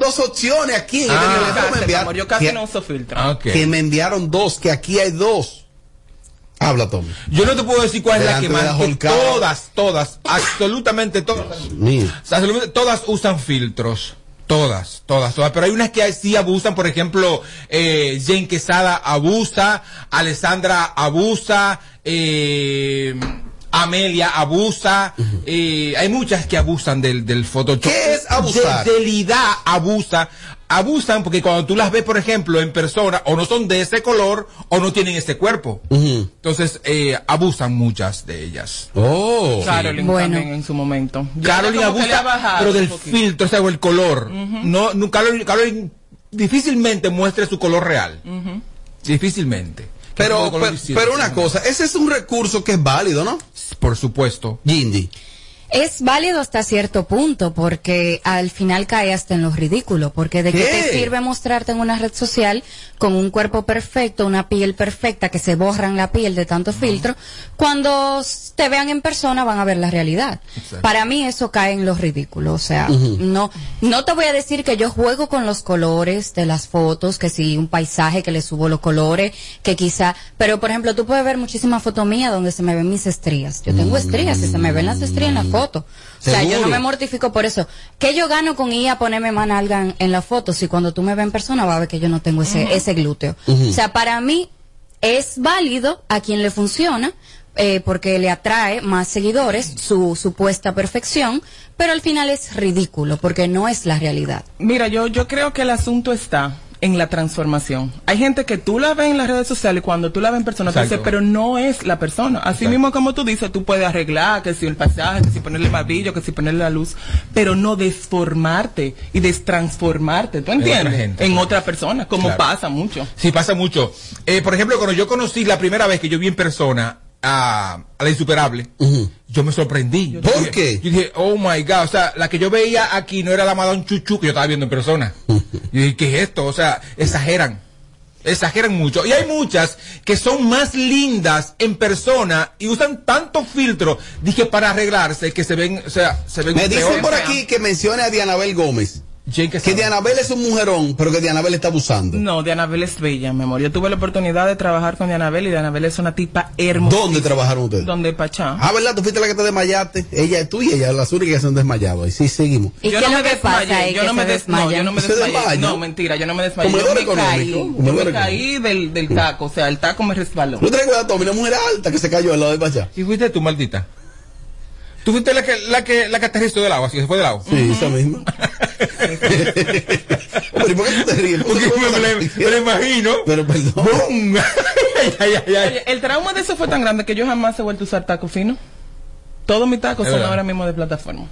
dos opciones aquí. En Ah. el teléfono Cáncer, me enviaron- amor, yo casi que, no uso filtro. Ah, que me enviaron dos, que aquí hay dos. Habla, Tommy. Yo no te puedo decir cuál es la que más. la que Holcaba. todas, todas, absolutamente todas. Absolutamente todas usan filtros. Todas, todas, todas. Pero hay unas que sí abusan. Por ejemplo, eh, Jane Quesada abusa. Alessandra abusa. Eh, Amelia abusa. eh, hay muchas que abusan del, del Photoshop. ¿Qué es abusar? Fidelidad abusa. Abusan porque cuando tú las ves, por ejemplo, en persona, o no son de ese color, o no tienen ese cuerpo. Entonces, eh, abusan muchas de ellas. Oh. Caroline Bueno. también en su momento. Caroline abusa, pero del filtro, o sea, o el color. No, no Caroline, Caroline difícilmente muestre su color real. Difícilmente. ¿Qué tipo Pero, pero, pero una cosa, ese es un recurso que es válido, ¿no? Por supuesto. Jindy. Es válido hasta cierto punto porque al final cae hasta en lo ridículo, porque de qué, ¿Qué? te sirve mostrarte en una red social con un cuerpo perfecto, una piel perfecta, que se borran la piel de tanto filtro, cuando te vean en persona van a ver la realidad. Exacto. Para mí eso cae en lo ridículo, o sea, no no te voy a decir que yo juego con los colores de las fotos, que si un paisaje que le subo los colores, que quizá, pero por ejemplo, tú puedes ver muchísimas fotos mías donde se me ven mis estrías. Yo tengo estrías y se me ven las estrías en la foto. O sea, yo no me mortifico por eso. ¿Qué yo gano con ir a ponerme manalga en, en la foto si cuando tú me ves en persona va a ver que yo no tengo ese, ese glúteo? O sea, para mí es válido a quien le funciona, eh, porque le atrae más seguidores, su supuesta perfección, pero al final es ridículo, porque no es la realidad. Mira, yo, yo creo que el asunto está en la transformación. Hay gente que tú la ves en las redes sociales y cuando tú la ves en persona, Exacto. dices, pero no es la persona. Así mismo como tú dices, tú puedes arreglar, que si el paisaje, que si ponerle más brillo, que si ponerle la luz, pero no desformarte y destransformarte, ¿tú entiendes? otra gente, en claro. otra persona, como Claro. pasa mucho. Sí, pasa mucho. Eh, por ejemplo, cuando yo conocí la primera vez que yo vi en persona a, a la insuperable, yo me sorprendí. Yo ¿Por dije- qué? Yo dije, oh my god, o sea, la que yo veía aquí no era la Madame Chuchu que yo estaba viendo en persona. yo dije, ¿qué es esto? O sea, exageran. Exageran mucho. Y hay muchas que son más lindas en persona y usan tanto filtro, dije, para arreglarse, que se ven, o sea, se ven Me peor. dicen por aquí que mencione a Dianabel Gómez. Jane Que. Dianabel es un mujerón, pero que Dianabel está abusando. No, Dianabel es bella, mi amor. Yo tuve la oportunidad de trabajar con Dianabel y Dianabel es una tipa hermosa. ¿Dónde trabajaron ustedes? Donde Pachá. Ah, ¿verdad? Tú fuiste la que te desmayaste. Ella, tú y ella, las únicas que se han desmayado. Y sí, seguimos. ¿Y yo qué no es me lo que pasa desmayé, yo no me des- no, yo no me ¿Se desmayé. desmaya? No, mentira, yo no me desmayé. Yo me caí, yo me caí del, del taco, o sea, el taco me resbaló. No te recuerdas, Tommy, una mujer alta que se cayó al lado de Pachá. ¿Y fuiste tú, maldita? ¿Tú fuiste la que, la que, la que aterrizó del agua, así que se fue del agua? Sí, esa misma. Hombre, ¿y por qué tú te ríes? ¿Por Porque me, me- lo imagino. Pero perdón. ¡Bum! ay, ay, ay, ay. Oye, el trauma de eso fue tan grande que yo jamás he vuelto a usar taco fino. Todos mis tacos Es son verdad. ahora mismo de plataforma.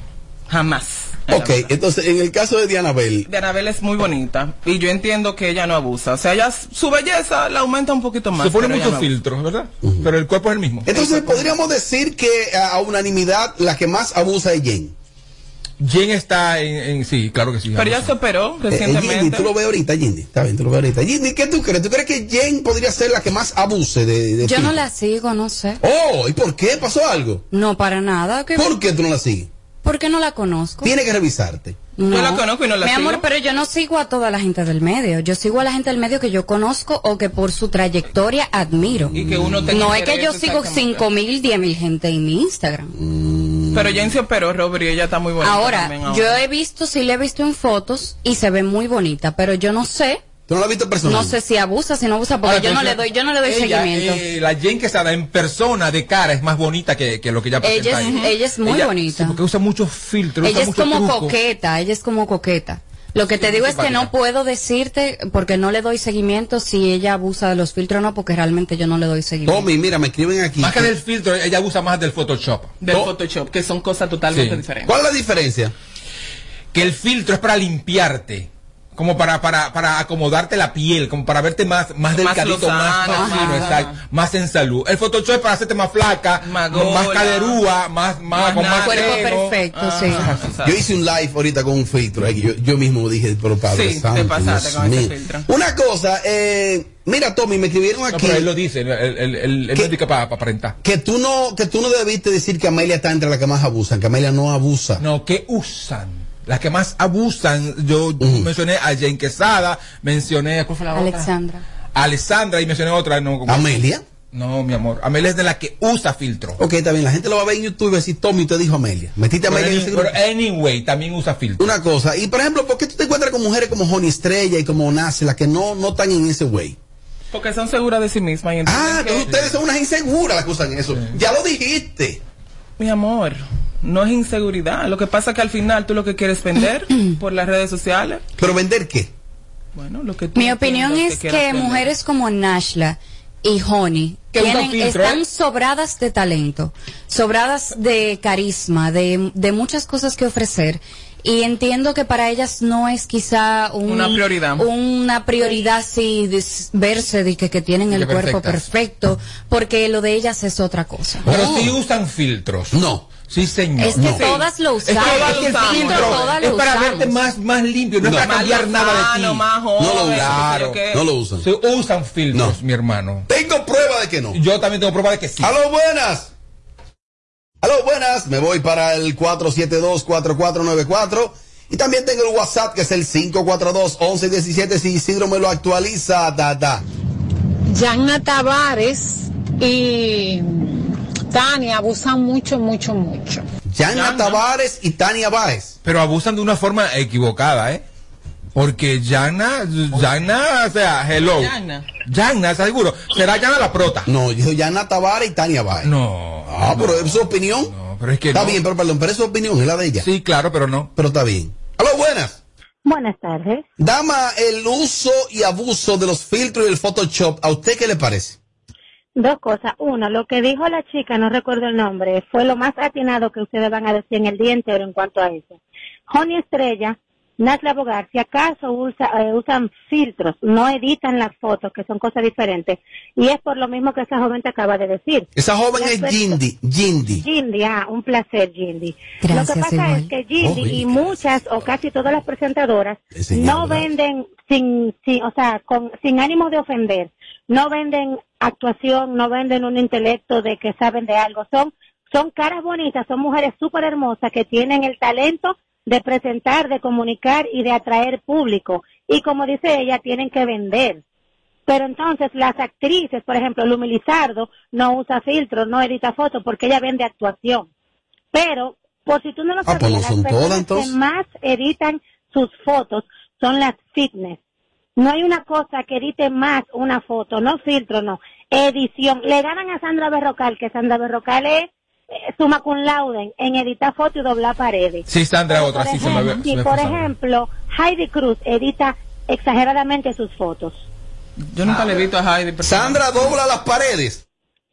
Jamás. Ok, entonces en el caso de Dianabel, De Anabel es muy bonita y yo entiendo que ella no abusa. O sea, ella su belleza la aumenta un poquito más. Se pone muchos no filtros, ¿verdad? Pero el cuerpo es el mismo. entonces podríamos decir que a, a unanimidad la que más abusa es Jen. Jen está en, en- sí, claro que sí. Pero ya se operó Eh, eh, recientemente. tú lo ves ahorita, Jindy. Está bien, tú lo ves ahorita. Jindy, ¿qué tú crees? ¿Tú crees que Jen podría ser la que más abuse de, de Yo ti? no la sigo, no sé. Oh, ¿y por qué? ¿Pasó algo? No, para nada. ¿Qué- ¿Por qué tú no la sigues? ¿Por qué no la conozco? Tiene que revisarte. Yo la conozco y no la Mi sigo. amor, pero yo no sigo a toda la gente del medio. Yo sigo a la gente del medio que yo conozco o que por su trayectoria admiro. Y que uno tenga No es que yo sigo cinco mil, diez mil gente en mi Instagram. Pero Jen se operó, Robert, y ella está muy bonita. Ahora, también yo he visto, sí la he visto en fotos y se ve muy bonita, pero yo no sé, ¿Tú no la has visto personal? no sé si abusa, si no abusa, porque Ahora, yo no le doy, yo no le doy ella, seguimiento. eh, la Jen Quesada en persona, de cara, es más bonita que, que lo que ella presenta Ella es- ahí. ella es muy bonita. sí, porque usa muchos filtros, Ella usa es mucho como truco. coqueta, ella es como coqueta. Lo que te digo es que no puedo decirte, porque no le doy seguimiento, si ella abusa de los filtros o no, porque realmente yo no le doy seguimiento. Tommy, mira, me escriben aquí. Más que del filtro, ella usa más del Photoshop. del No. Photoshop, que son cosas totalmente Sí. diferentes. ¿Cuál es la diferencia? Que el filtro es para limpiarte. Como para, para, para acomodarte la piel, como para verte más, más delgadito, más, más fino, exacto, más en salud. El Photoshop es para hacerte más flaca, Más más, gorda. caderúa, más, más, Más con más. Cuerpo perfecto, Ah, sí. exacto. Yo hice un live ahorita con un filtro. ahí, Yo, yo mismo dije, pero Padre Sí, Santo, te pasaste Dios con ese filtro. Una cosa, eh, mira, Tommy, me escribieron No, aquí pero él lo dice, él, él, él, él no indica para aparentar. que tú no que tú no debiste decir que Amelia está entre las que más abusan, que Amelia no abusa. No, que usan Las que más abusan, yo mencioné a Jane Quesada, mencioné, ¿cuál fue la otra? Alexandra. Y mencioné otra, no, como- Amelia. No, mi amor. Amelia es de la que usa filtro. Ok, está bien. La gente lo va a ver en YouTube y va a decir, Tommy, te dijo Amelia. Metiste a Pero, Amelia en ese grupo. pero anyway, también usa filtro. Una cosa. Y por ejemplo, ¿por qué tú te encuentras con mujeres como Honey Estrella y como Nace, las que no, no están en ese way? Porque son seguras de sí mismas. Y Ah, que- entonces ustedes son unas inseguras las que usan eso. Ya lo dijiste. Mi amor, no es inseguridad. Lo que pasa es que al final tú lo que quieres vender por las redes sociales. Pero vender qué? Bueno, lo que tú Mi opinión es que mujeres como Nashla y Honey tienen, están sobradas de talento, sobradas de carisma, de, de muchas cosas que ofrecer. Y entiendo que para ellas no es quizá un- Una prioridad. Una prioridad sí de s- verse de que, que tienen el cuerpo perfecto, porque lo de ellas es otra cosa. Pero Oh. sí usan filtros. No. Sí, señor. Es que No. todas lo Es que, usamos. es que el usamos. filtro todas lo es para usamos. verte más, más limpio, no, No. es para cambiar nada de Más ti. más No lo joven, usan. qué sé yo Claro. No lo usan. Se usan filtros, No. mi hermano. Tengo prueba de que no. Yo también tengo prueba de que sí. Aló, buenas. Aló, buenas. Me voy para el 472-4494. Y también tengo el WhatsApp que es el 542-1117. Si Isidro me lo actualiza, da, da. Yanna Tavares y Tania abusan mucho, mucho, mucho. Yana Yana. Tavares y Tania Báez. Pero abusan de una forma equivocada, ¿eh? Porque Yana, Yana, o sea, hello. Yana. Yana, seguro. ¿Será Yana la prota? No, dijo Yana Tavares y Tania Báez. No. Ah, pero es su opinión. No, pero es que Está no. bien, pero perdón, pero es su opinión, es la de ella. Sí, claro, pero no. Pero está bien. Aló, buenas. Buenas tardes. Dama, el uso y abuso de los filtros y el Photoshop, ¿a usted qué le parece? Dos cosas. Uno, lo que dijo la chica, no recuerdo el nombre, fue lo más atinado que ustedes van a decir en el día entero en cuanto a eso. Honey Estrella, Nasla Bogar, si acaso usa- eh, usan filtros, no editan las fotos, que son cosas diferentes. Y es por lo mismo que esa joven te acaba de decir. Esa joven es Jindy, Jindy. Jindy, ah, un placer, Jindy. Gracias, Lo que pasa igual. es que Jindy Oh, y muchas o casi todas las presentadoras no venden sin, sin, o sea, con, sin ánimo de ofender. No venden actuación, no venden un intelecto de que saben de algo. Son, son caras bonitas, son mujeres súper hermosas que tienen el talento de presentar, de comunicar y de atraer público. Y como dice ella, tienen que vender. Pero entonces las actrices, por ejemplo, Lumi Lizardo no usa filtros, no edita fotos porque ella vende actuación. Pero, por si tú no lo Ah, pues no las son personas todas, que más editan sus fotos son las fitness. No hay una cosa que edite más una foto, no filtro, no. Edición. Le ganan a Sandra Berrocal, que Sandra Berrocal es eh, suma cum laude en editar fotos y doblar paredes. Sí, Sandra, otra, por sí, se me ejemplo, ve- se y me por ejemplo, Heidi Cruz edita exageradamente sus fotos. Yo nunca le he visto a Heidi. Sandra dobla las paredes.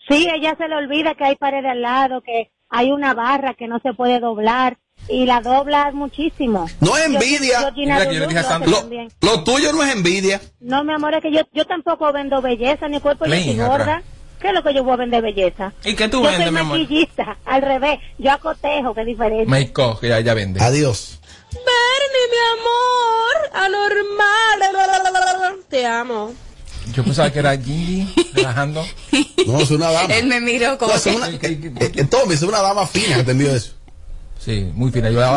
Sí, ella se le olvida que hay pared al lado, que hay una barra que no se puede doblar y la dobla muchísimo. No es envidia. Mira yo dije lo tuyo no es envidia. No, mi amor, es que yo, yo tampoco vendo belleza ni cuerpo, yo soy gorda. ¿Qué es lo que yo voy a vender belleza? ¿Y qué tú yo vendes, soy mi amor? maquillista, al revés. Yo acotejo, que es diferente. Make que ya, ya vende. Adiós. Bernie, mi amor, anormal. Te amo. Yo pensaba que era Gingy, relajando. No, es una dama. Él me miró como No, es una, eh, eh, Tommy, es una dama fina que te envió eso. Sí, muy fina. Yo la-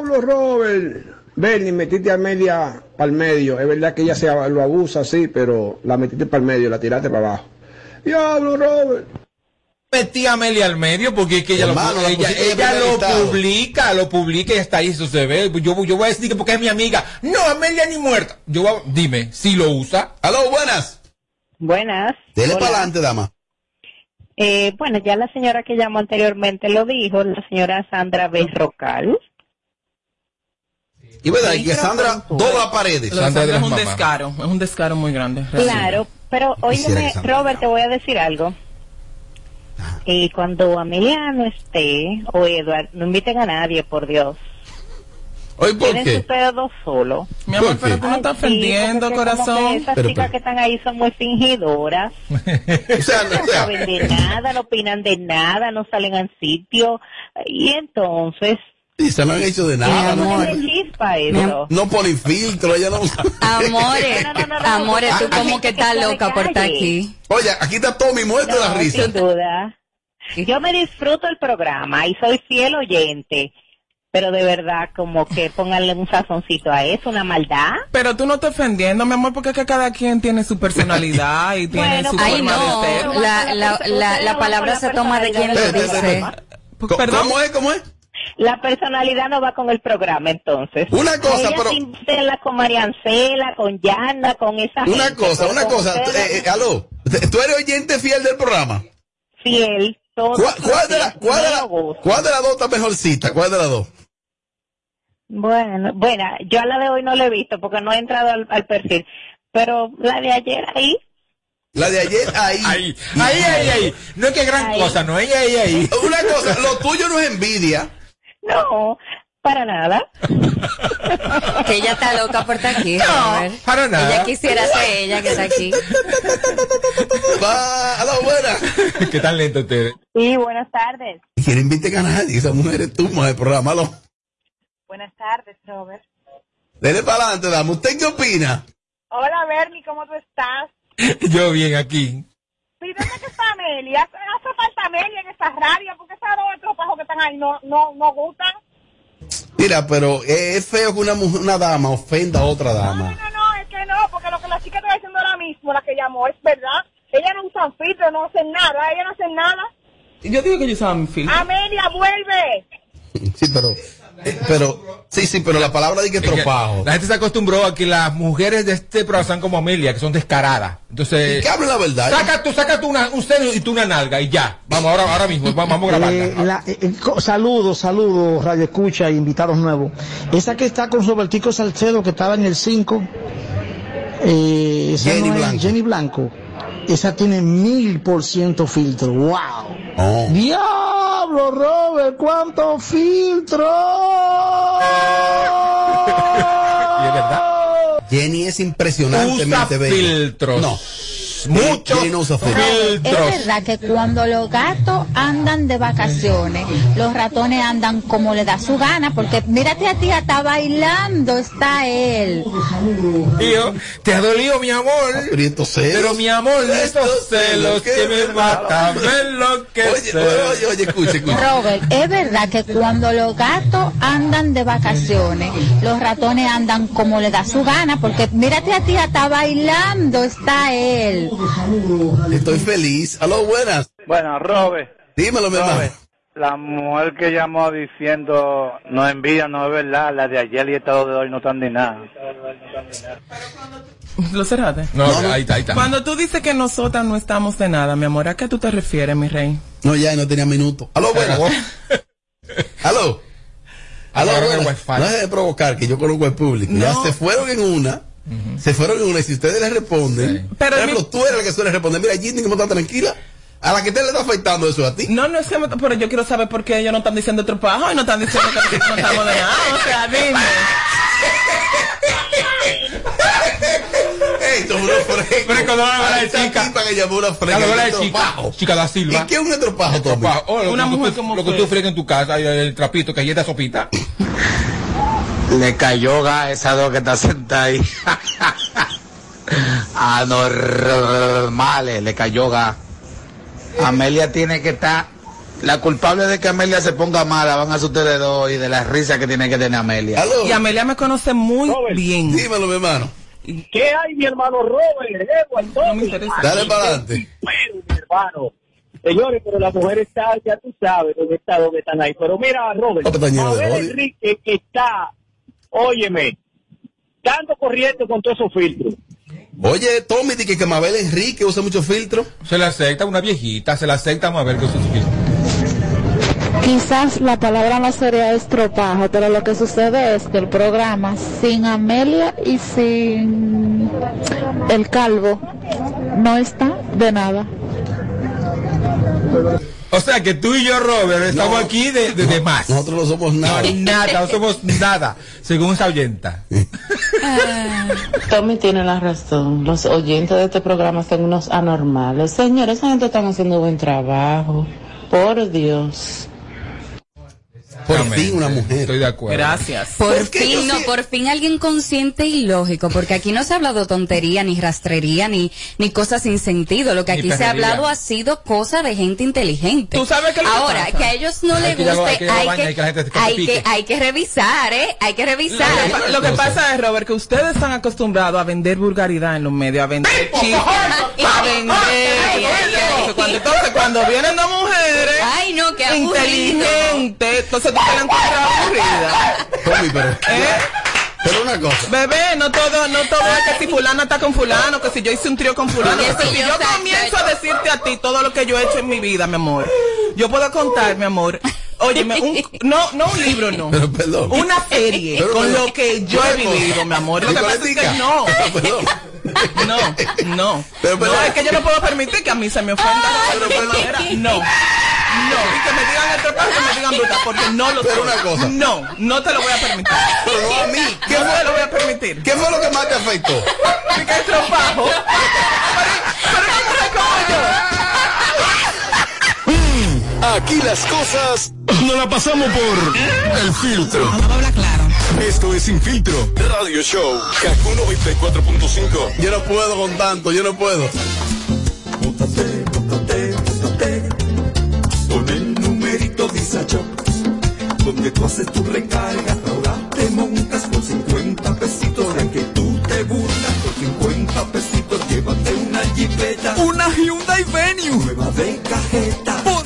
Diablo, Robert. Bernie, metiste a Amelia para el medio. Es verdad que ella se lo abusa, sí, pero la metiste para el medio, la tiraste para abajo. Diablo, Robert. metí a Amelia al medio porque es que ella, Hermano, lo, la ella, ella lo publica, lo publica y está ahí, eso se ve. Yo, yo voy a decir que porque es mi amiga. No, Amelia ni muerta. Yo voy a- dime, si lo usa. Aló, buenas. Buenas. Dele para adelante, dama. Eh, bueno, ya la señora que llamó anteriormente lo dijo, la señora Sandra Berrocal. Y verdad, Sí, que Sandra dobla paredes. Sandra Sandra es un descaro, es un descaro muy grande. Claro, pero óyeme, Robert, te voy a decir algo. Y cuando Amelia no esté, o Edward, no inviten a nadie, por Dios. Hoy, ¿por qué? ustedes dos solos. Mi amor, ¿Por pero tú no estás sí, ofendiendo, que corazón. Esas Pero, chicas pero- que están ahí son muy fingidoras. O sea, no, o no saben de nada, no opinan de nada, no salen al sitio. Y entonces, y se no han hecho de nada. Mi No, amor. eso. no ponen filtro, ella no. Amores, No, no, no, no, amores, tú no, como no, que estás loca por estar aquí. Oye, aquí está Tommy muerto de la No, risa. sin duda. Yo me disfruto el programa y soy fiel oyente, pero de verdad, como que pónganle un sazoncito a eso, una maldad. Pero tú no estás ofendiendo, mi amor, porque es que cada quien tiene su personalidad y tiene Bueno, su Ay, forma no, de ser. la, la, la, la palabra se toma de quien lo dice. Perdón. ¿Cómo es? ¿Cómo es? La personalidad no va con el programa, entonces. Una cosa, ella pero- invítenla con Mariancela, con Yana, con esa Una gente, cosa, una cosa. eh, eh, aló, ¿tú eres oyente fiel del programa? fiel. todos ¿Cuál, de la- cuál de la- cuál de las dos está mejorcita? ¿Cuál de las dos? Bueno, bueno, yo a la de hoy no la he visto porque no he entrado al, al perfil, pero la de ayer ahí, La de ayer, ahí. Ahí, ahí, ahí, ahí. No es que gran Ahí. cosa, no, ahí, ahí, ahí. Una cosa, lo tuyo no es envidia. no, para nada. Que ella está loca por estar aquí. No, para nada. Ella quisiera ser ella que está aquí. Va, a la buena. ¿Qué tan lento ustedes? Sí, buenas tardes. Quiere invite a nadie, esa mujer es tú, más el programa. Aló. Buenas tardes, Robert. Dele para adelante, dama. ¿Usted qué opina? Hola, Bernie, ¿cómo tú estás? Yo bien aquí. ¿Y dónde que está Amelia? Hace, hace falta Amelia en esa radio porque esas dos tropajos que están ahí no, no, no gustan. Mira, pero es feo que una, mujer- una dama ofenda a otra dama. No, no, es que no, porque lo que la chica está diciendo ahora mismo, la que llamó, es verdad. Ella no usan filtro, no hacen nada, ella no hacen nada. Yo digo que yo usaba mi filtro. Amelia, vuelve. Sí, pero, eh, pero, sí, sí, pero la palabra de que tropajo. La gente se acostumbró a que las mujeres de este programa son como Amelia, que son descaradas. Entonces, Que hablen la verdad. saca tú, saca tú una, un seno y tú una nalga y ya. Vamos, ahora, ahora mismo, vamos, vamos a. Eh, la- eh, eh, saludos, saludos, Radio Escucha, invitados nuevos. Esa que está con Robertico Salcedo, que estaba en el 5, eh, esa Jenny no es Blanco. Jenny Blanco. Esa tiene mil por ciento filtro. ¡Wow! Oh. ¡Diablo, Robert! ¡Cuánto filtro! Y es verdad. Jenny es impresionantemente Usa bella. filtros. No. Muchos filtros. Es verdad que cuando los gatos andan de vacaciones, los ratones andan como le da su gana, porque mírate a ti, está bailando, está él. Tío, te ha dolido, mi amor. Pero mi amor, estos celos que me matan, me Oye, enloquecen. oye, oye, oye, escuche, escuche. Robert, es verdad que cuando los gatos andan de vacaciones, los ratones andan como le da su gana, porque mírate a ti, está bailando, está él. Estoy feliz. Aló, buenas. Bueno, Robert, Dímelo, mi hermano. La mujer que llamó diciendo no envidia, no es verdad, la de ayer y esta de hoy no están ni nada. ¿Lo cerraste? No, ahí está, ahí está. Cuando tú dices que nosotras no estamos de nada, mi amor, ¿a qué tú te refieres, mi rey? No, ya no tenía minuto. Aló, buenas. Aló. Aló, buenas. de. No deje de provocar, que yo conozco el público. Ya No. se fueron en una. Se fueron en una. Y si ustedes le responden. Pero por ejemplo, mi- tú eres la que suele responder. Mira, Ginny, ¿cómo está tranquila? A la que te le está afectando eso a ti. No, no es que me, pero yo quiero saber por qué ellos no están diciendo tropajo y no están diciendo que no estamos de nada. O sea, dime. Ey, tú eres una fresco. Pero cuando va a hablar de A esta chica. que llamó una la chica, chica da Silva. ¿Y qué es un estropajo, Tommy? Una que tú- mujer como Lo que tú fregas en tu casa, y el trapito que ahí está sopita. Le cayó gas a esa dos que está sentada ahí. Anormales, le cayó gas. Amelia tiene que estar. La culpable de que Amelia se ponga mala van a ser ustedes dos y de la risa que tiene que tener Amelia. Aló. Y Amelia me conoce muy bien. Dímelo, mi hermano. ¿Qué hay, mi hermano Robert? Edward, No me interesa. Dale para adelante. Bueno, mi hermano. Señores, pero la mujer está, ya tú sabes dónde está, dónde están ahí. Pero mira, Robert, Mabel. Enrique que está, óyeme, dando corriente con todos esos filtros. Oye, Tommy, di que, que Mabel Enrique usa mucho filtro. Se le acepta una viejita, se le acepta a ver qué sucede. Quizás la palabra no sería estropajo, pero lo que sucede es que el programa sin Amelia y sin el calvo no está de nada. O sea que tú y yo, Robert, estamos No. aquí de, de, de más. Nosotros no somos No, nada. nada, no somos nada, según esa oyenta. Tommy tiene la razón. Los oyentes de este programa son unos anormales. Señores, esa gente están haciendo buen trabajo. Por Dios. Por fin una mujer. Estoy de acuerdo. Gracias. Por ¿Por qué yo fin, no, por fin alguien consciente y lógico, porque aquí no se ha hablado tontería, ni rastrería, ni, ni cosas sin sentido. Lo que aquí se ha hablado ha sido cosa de gente inteligente. ¿Tú sabes que Ahora, pasa? que a ellos no les que guste, hay que que, que que, que revisar, ¿eh? Hay que revisar. Lo que, lo que pasa es, Robert, que ustedes están acostumbrados a vender vulgaridad en los medios, a vender chistes, a vender. Entonces, cuando vienen dos mujeres Ay, no, qué aburrido. inteligentes, entonces tú te la encuentras aburrida. Tommy, pero, ¿Eh? pero una cosa. Bebé, no todo, no todo es que si fulana está con fulano, que si yo hice un trío con fulano, que si yo comienzo a decirte a ti todo lo que yo he hecho en mi vida, mi amor. Yo puedo contar, mi amor. Óyeme, un, no, no un libro, no. Pero perdón. Una serie Pero, con lo que yo he vivido, mi amor. Lo que pasa es que no. Pero, perdón. No, no. Pero, pero- no, es que yo no puedo permitir que a mí se me ofenda de esa manera. No. No, y que me digan estropajo, que me digan bruta, porque no lo Pero soy. una cosa. No, no te lo voy a permitir. Pero no a mí. ¿Qué no te lo voy a permitir? ¿Qué fue lo que más te afectó? ¿Y qué estropajo? Pero, pero como yo. Aquí las cosas no la pasamos por el filtro. Esto es Sin Filtro Radio Show. Kaku 94.5. Yo no puedo con tanto, yo no puedo. Con el numerito Disacho, donde tú haces tu recarga, ahora te montas por 50 pesitos, aunque tú te burlas por 50 pesitos, llévate una jipeta, Una Hyundai Venue. nueva de cajeta.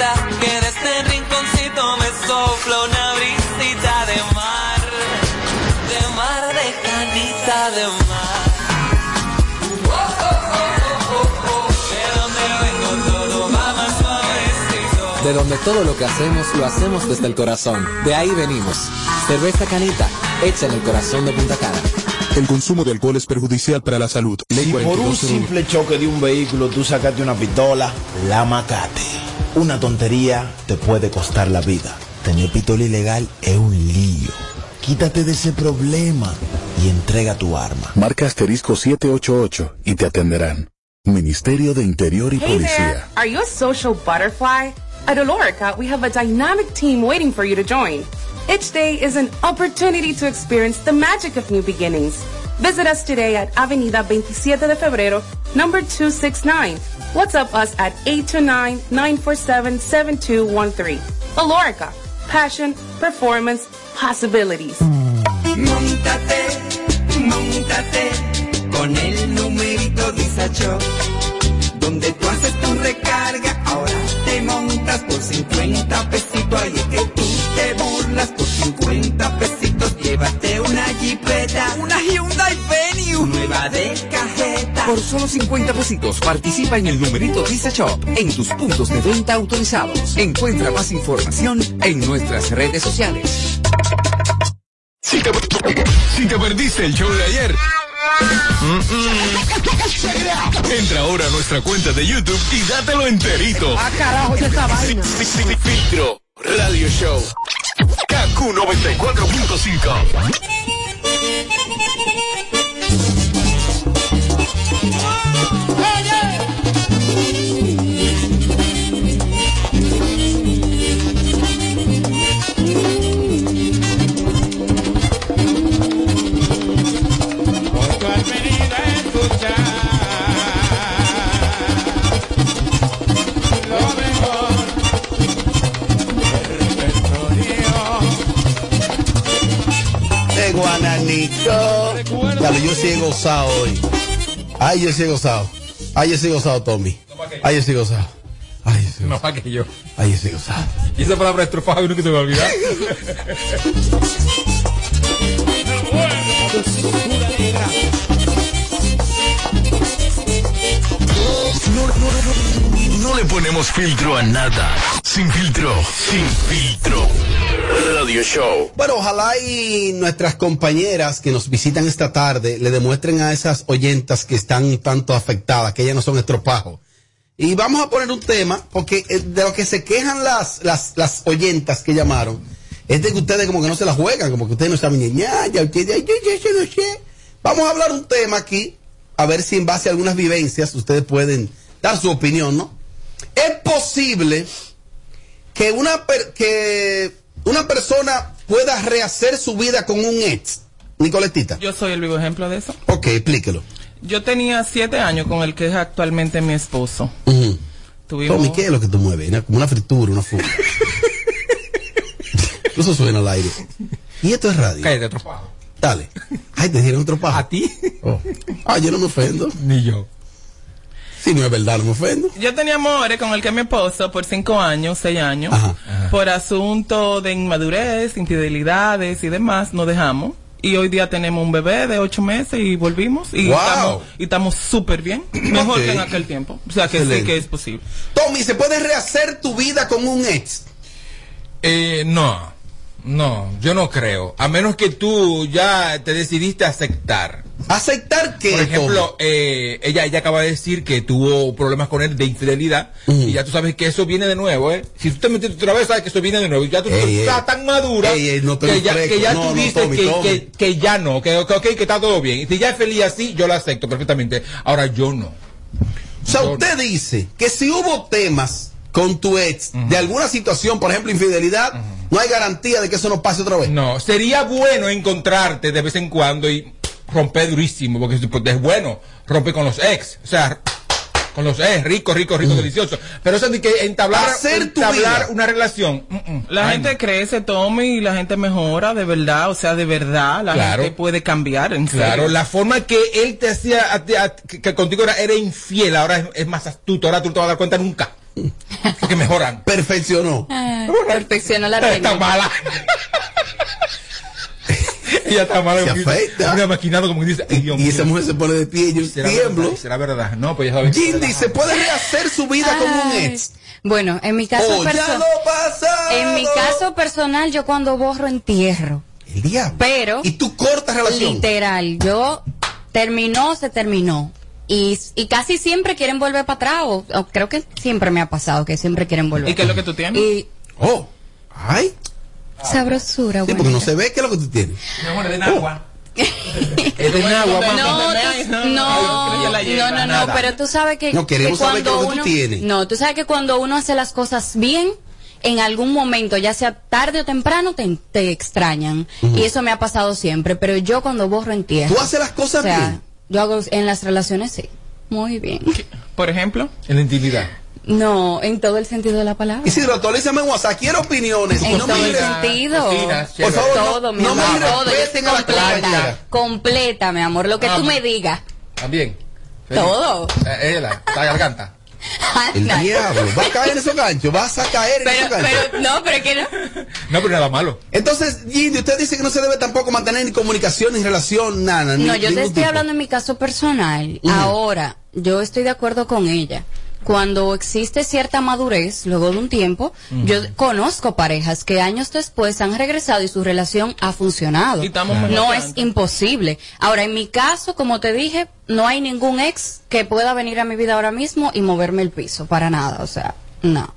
Que de este rinconcito me sopla una brisita de mar. De mar, de canita, de mar. De donde todo lo que hacemos lo hacemos desde el corazón. De ahí venimos. Cerveza Canita, hecha en el corazón de Punta Cana. El consumo de alcohol es perjudicial para la salud. Ley Si por un 4201. simple choque de un vehículo tú sacaste una pistola, la macate. Una tontería te puede costar la vida. Tener pistola ilegal es un lío. Quítate de ese problema y entrega tu arma. Marca asterisco 788 y te atenderán. Ministerio de Interior y Hey there, Policía. are you a social butterfly? At Olorica, we have a dynamic team waiting for you to join. Each day is an opportunity to experience the magic of new beginnings. Visit us today at Avenida 27 de Febrero, number 269. WhatsApp us at 829-947-7213. Olorica, passion, performance, possibilities. Montate, montate con el numerito Disacho. Donde tú haces tu recarga, ahora 50 pesitos. Ahí es que tú te burlas por 50 pesitos. Llévate una jipeta, Una Hyundai Venue. nueva de cajeta. Por solo 50 pesitos participa en el numerito Visa Shop en tus puntos de venta autorizados. Encuentra más información en nuestras redes sociales. Si te, si te perdiste el show de ayer, entra ahora a nuestra cuenta de YouTube y dátelo enterito. Ah, carajo, ¿y esta vaina? Filtro Radio Show. KQ 94.5. Claro, yo sí he gozado hoy. Ay, yo sí he gozado. Ay, yo sí he gozado, Tommy. Ay, yo sí he gozado. Ay, yo sí he No gozado. más que yo. Ay, yo sí he gozado. Y esa palabra estrofajo uno que se me va a olvidar. No, no, no, no le ponemos filtro a nada. Sin filtro, sin filtro. Bueno, ojalá y nuestras compañeras que nos visitan esta tarde le demuestren a esas oyentas que están tanto afectadas, que ellas no son estropajos. Y vamos a poner un tema, porque eh, de lo que se quejan las, las, las oyentas que llamaron, es de que ustedes como que no se la juegan, como que ustedes no saben ya, ya. Vamos a hablar un tema aquí, a ver si en base a algunas vivencias ustedes pueden dar su opinión, ¿no? Es posible que una, que una persona pueda rehacer su vida con un ex. Nicoletita. Yo soy el vivo ejemplo de eso. Ok, explíquelo. Yo tenía siete años con el que es actualmente mi esposo. Ujú. Tuvimos... Tommy, ¿qué es lo que tú mueves? Una- Como una fritura, una fuga. Eso suena al aire. Y esto es radio. Cállate, estrofajo. Dale. Ay, te dieron otro pajo. ¿A ti? Oh. Ah, yo no me ofendo. Ni yo. Si no es verdad, no me ofendo. Yo tenía amores con el que mi esposo por cinco años, seis años, por asunto de inmadurez, infidelidades y demás, nos dejamos. Y hoy día tenemos un bebé de ocho meses y volvimos. Y Wow. estamos y estamos súper bien. Mejor que en aquel tiempo. O sea que Excelente. sí que es posible. Tommy, ¿se puede rehacer tu vida con un ex? Eh, no, no, yo no creo. A menos que tú ya te decidiste a aceptar. ¿Aceptar qué? Por ejemplo, eh, ella, ella acaba de decir que tuvo problemas con él de infidelidad. Y ya tú sabes que eso viene de nuevo, ¿eh? Si tú te metiste otra vez, sabes que eso viene de nuevo. Y ya tú Ey, estás ey. tan madura Ey, no que, ya, que ya No, tú no, dices Tommy, que, Tommy. que, que ya no, que, que, ok, que está todo bien. Y si ya es feliz así, yo lo acepto perfectamente. Ahora yo no. O sea, usted dice que si hubo temas con tu ex de alguna situación, por ejemplo, infidelidad, no hay garantía de que eso no pase otra vez. No, sería bueno encontrarte de vez en cuando y romper durísimo, porque es- bueno romper con los ex, o sea, con los ex, rico, rico, rico, delicioso. Pero eso de que entablar, Hacer entablar una relación. mm, mm, La ay, gente crece, Tommy, y la gente mejora de verdad. O sea, de verdad, la Claro. gente puede cambiar, en Claro, serio. la forma que él te hacía, a ti- a- que, que contigo era, era infiel, ahora es, es más astuto, ahora tú no te vas a dar cuenta nunca. Porque mejoran. Perfeccionó. Ah, perfeccionó la Está mala. Ella está mala. Se afecta. Una maquinado como que dice, ay, Dios Y esa mujer se pone de pie y yo ¿Será tiemblo. verdad? ¿Será verdad? No, pues ya sabes. Jindy, ¿se puede rehacer su vida con un Ay. ex? Bueno, en mi caso Oh, ya perso- lo pasado. en mi caso personal yo cuando borro entierro. El diablo. Pero Y tú cortas relación. literal, yo terminó, se terminó. Y, y casi siempre quieren volver para atrás, o, o creo que siempre me ha pasado que siempre quieren volver. ¿Y qué es lo que tú tienes? Y Oh, ay. Sabrosura, Sí, porque no se ve qué es lo que tú tienes. Mi amor, es de Nagua. es de mamá. No, tú- no, no, no, no, pero tú sabes que, No, queremos que saber qué es lo que tú uno, tienes. no, tú sabes que cuando uno hace las cosas bien, en algún momento, ya sea tarde o temprano, te, te extrañan. Y eso me ha pasado siempre, pero yo cuando borro entierro. ¿Tú haces las cosas o sea, bien? Yo hago en las relaciones sí. Muy bien. Por ejemplo. En la intimidad. No, en todo el sentido de la palabra. Isidro, actualízame en WhatsApp. Quiero opiniones. En Y no todo me el sentido. Por favor, no- todo, mi no me amor, mires todo. Yo estoy completa. Completa, mi amor. Lo que Ah, tú me digas. También. Todo. Eh, ella, la garganta. El diablo. Va a caer en esos ganchos. Vas a caer en Pero, esos ganchos. pero, no, pero es que no. No, pero nada malo. Entonces, Jindy, usted dice que no se debe tampoco mantener ni comunicación ni relación, nada. ni- No, yo te estoy tipo. hablando en mi caso personal. Ujú. Ahora, yo estoy de acuerdo con ella. Cuando existe cierta madurez, luego de un tiempo, yo conozco parejas que años después han regresado y su relación ha funcionado. Y No es imposible. Ahora, en mi caso, como te dije, no hay ningún ex que pueda venir a mi vida ahora mismo y moverme el piso, para nada. O sea, no.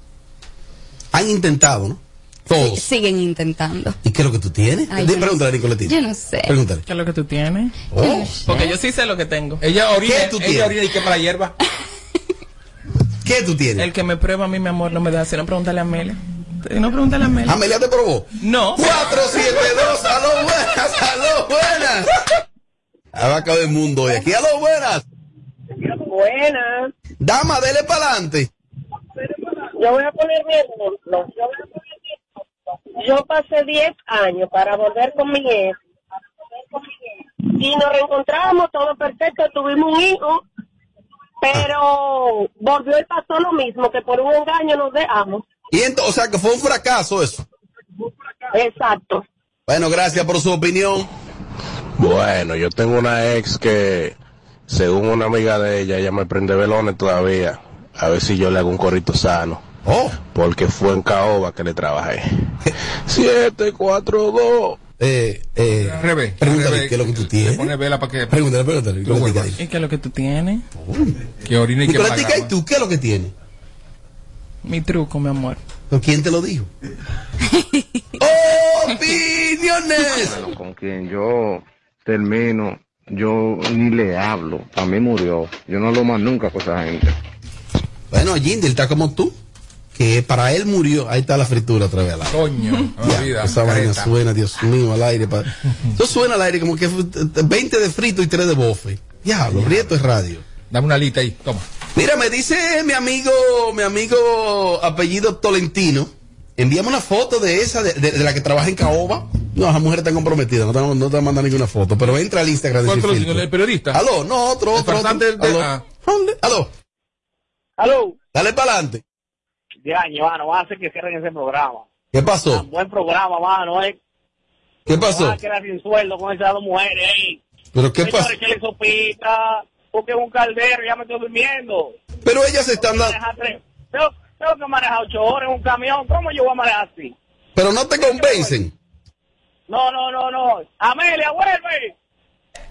Han intentado, ¿no? Todos. Siguen intentando. ¿Y qué es lo que tú tienes? Ay, yo no Pregúntale a Nicoletita. Yo no sé. Pregúntale. ¿Qué es lo que tú tienes? Oh. Porque yo sí sé lo que tengo. Ella orina, ¿Qué tú tienes? ella orina y quema la hierba. ¿Qué tú tienes? El que me prueba a mí, mi amor, no me deja hacer. No pregúntale a Amelia. No pregúntale a Amelia. Amelia te probó. No. 472, aló buenas, aló buenas. Abaca del mundo hoy aquí, aló buenas. Buenas. Dama, dele para adelante. Yo voy a poner mi ejemplo. Yo, voy a poner mi ejemplo. Yo pasé 10 años para volver con mi ex. Y nos reencontramos, todo perfecto, tuvimos un hijo Pero volvió y pasó lo mismo, que por un engaño nos dejamos. Y ento- o sea que fue un fracaso eso. Exacto. Bueno, gracias por su opinión. Bueno, yo tengo una ex que, según una amiga de ella, ella me prende velones todavía. A ver si yo le hago un corrito sano. Oh. Porque fue en Caoba que le trabajé. Siete, cuatro, dos. Eh, eh, Al revés, pregúntale al revés. qué es lo que tú tienes. Pone vela para que. Pregúntale, pregúntale. ¿Y qué es lo que tú tienes? Que orina y que paga, ¿y tú qué es lo que tienes? Mi truco, mi amor. ¿Con quién te lo dijo? ¡Opiniones! Bueno, con quien yo termino, yo ni le hablo. A mí murió. Yo no hablo más nunca con esa gente. Bueno, Jindy, él está como tú. Que para él murió. Ahí está la fritura otra vez al aire. Coño, Ya, olvida, esa vaina suena, Dios mío, al aire. pa- Eso suena al aire como que fue, eh, 20 de frito y 3 de bofe. Diablo, Prieto es radio. Dame una lista ahí, toma. Mira, me dice mi amigo, mi amigo apellido Tolentino. Envíame una foto de esa, de, de- de la que trabaja en Caoba. No, esa mujer está comprometida, no te, no te va a mandar ninguna foto. Pero entra al Instagram de ¿Cuál Tolentino, el periodista? Aló, no, otro, otro. otro. de- Aló. ah. Aló. Aló. Dale para adelante. De año, mano, va a hacer que cierren ese programa. ¿Qué pasó? Buen programa, mano, eh. ¿Qué pasó? Va a quedar sin sueldo con esas dos mujeres, eh. ¿Pero qué pasó? sopita, porque es un caldero, ya me estoy durmiendo. Pero ellas están dando... Manejar tres- Tengo, tengo que manejar ocho horas en un camión, ¿cómo yo voy a manejar así? Pero no te convencen. No, no, no, no. Amelia, vuelve.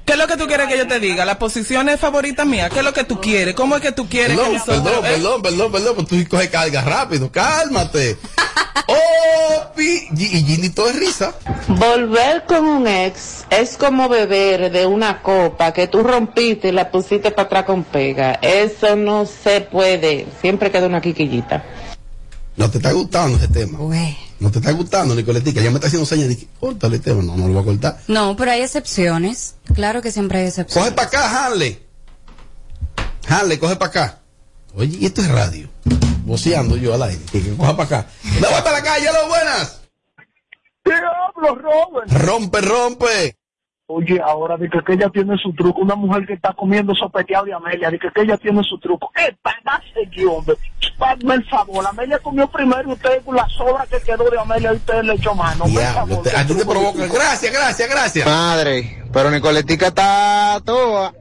¿Qué es lo que tú quieres que yo te diga? ¿Las posiciones favoritas mías? ¿Qué es lo que tú quieres? ¿Cómo es que tú quieres Perdón, que nosotros... perdón, perdón, perdón, perdón, pues tú coges carga rápido, cálmate. Opi, y y Ginny todo es risa. Volver con un ex es como beber de una copa que tú rompiste y la pusiste para atrás con pega. Eso no se puede. Siempre queda una quiquillita. No te está gustando ese tema. No te está gustando, Nicoletica. Ya me está haciendo señas de que córtale el tema. No, no lo voy a cortar. No, pero hay excepciones. Claro que siempre hay excepciones. Coge para acá, Hanley. Hanley, coge para acá. Oye, y esto es radio. Voceando yo al aire. Que, que coja para acá. ¡Me voy para la calle, lo buenas! Diablo, Robert. Rompe, rompe. Oye, ahora de que, ella tiene su truco, una mujer que está comiendo sopeteado de Amelia, de que, ella tiene su truco. ¡Eh, para seguir, hombre! Hazme el favor, Amelia comió primero y usted con la sobra que quedó de Amelia y usted le echó mano. Diablo, favor, te- qué a ti te provoca. Gracias, gracias, gracias. Madre, pero Nicoletica está a toa.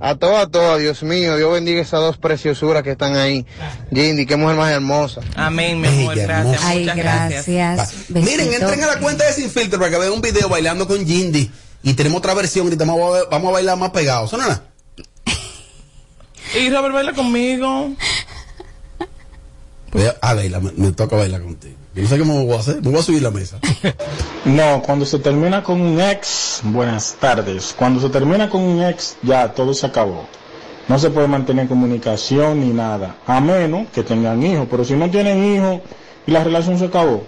A toa, a toa, Dios mío. Dios bendiga esas dos preciosuras que están ahí. Jindy, qué mujer más hermosa. Amén, mi amor, gracias. Ay, muchas gracias. gracias. Miren, entren a la cuenta de Sin Filtro para que vean un video bailando con Jindy. Y tenemos otra versión, ahorita vamos a, vamos a bailar más pegados. ¿Son nada? Y Robert baila conmigo. Pues, ah, Leila, me, me toca bailar contigo. Yo no sé cómo voy a hacer. Me voy a subir la mesa. No, cuando se termina con un ex, buenas tardes. Cuando se termina con un ex, ya todo se acabó. No se puede mantener comunicación ni nada, a menos que tengan hijos. Pero si no tienen hijos y la relación se acabó,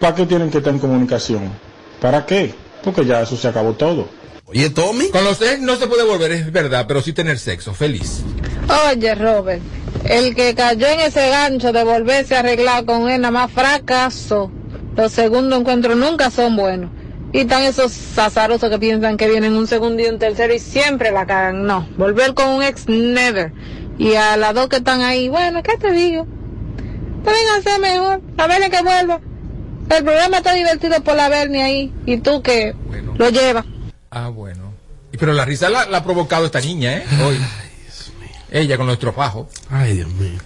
¿para qué tienen que estar en comunicación? ¿Para qué? Porque ya eso se acabó todo. Oye, Tommy. Con los ex no se puede volver, es verdad, pero sí tener sexo. Feliz. Oye, Robert, el que cayó en ese gancho de volverse a arreglar con él nada más fracaso. Los segundos encuentros nunca son buenos. Y están esos azarosos que piensan que vienen un segundo y un tercero y siempre la cagan. No, volver con un ex, never. Y a las dos que están ahí, bueno, ¿qué te digo? Pueden hacer mejor, a verle que vuelva. El programa está divertido por la Bernie ahí. Y tú que lo llevas. Ah, bueno. Y Pero la risa la, la ha provocado esta niña, ¿eh? Hoy. Ella con los tropajos. Ay, Dios mío.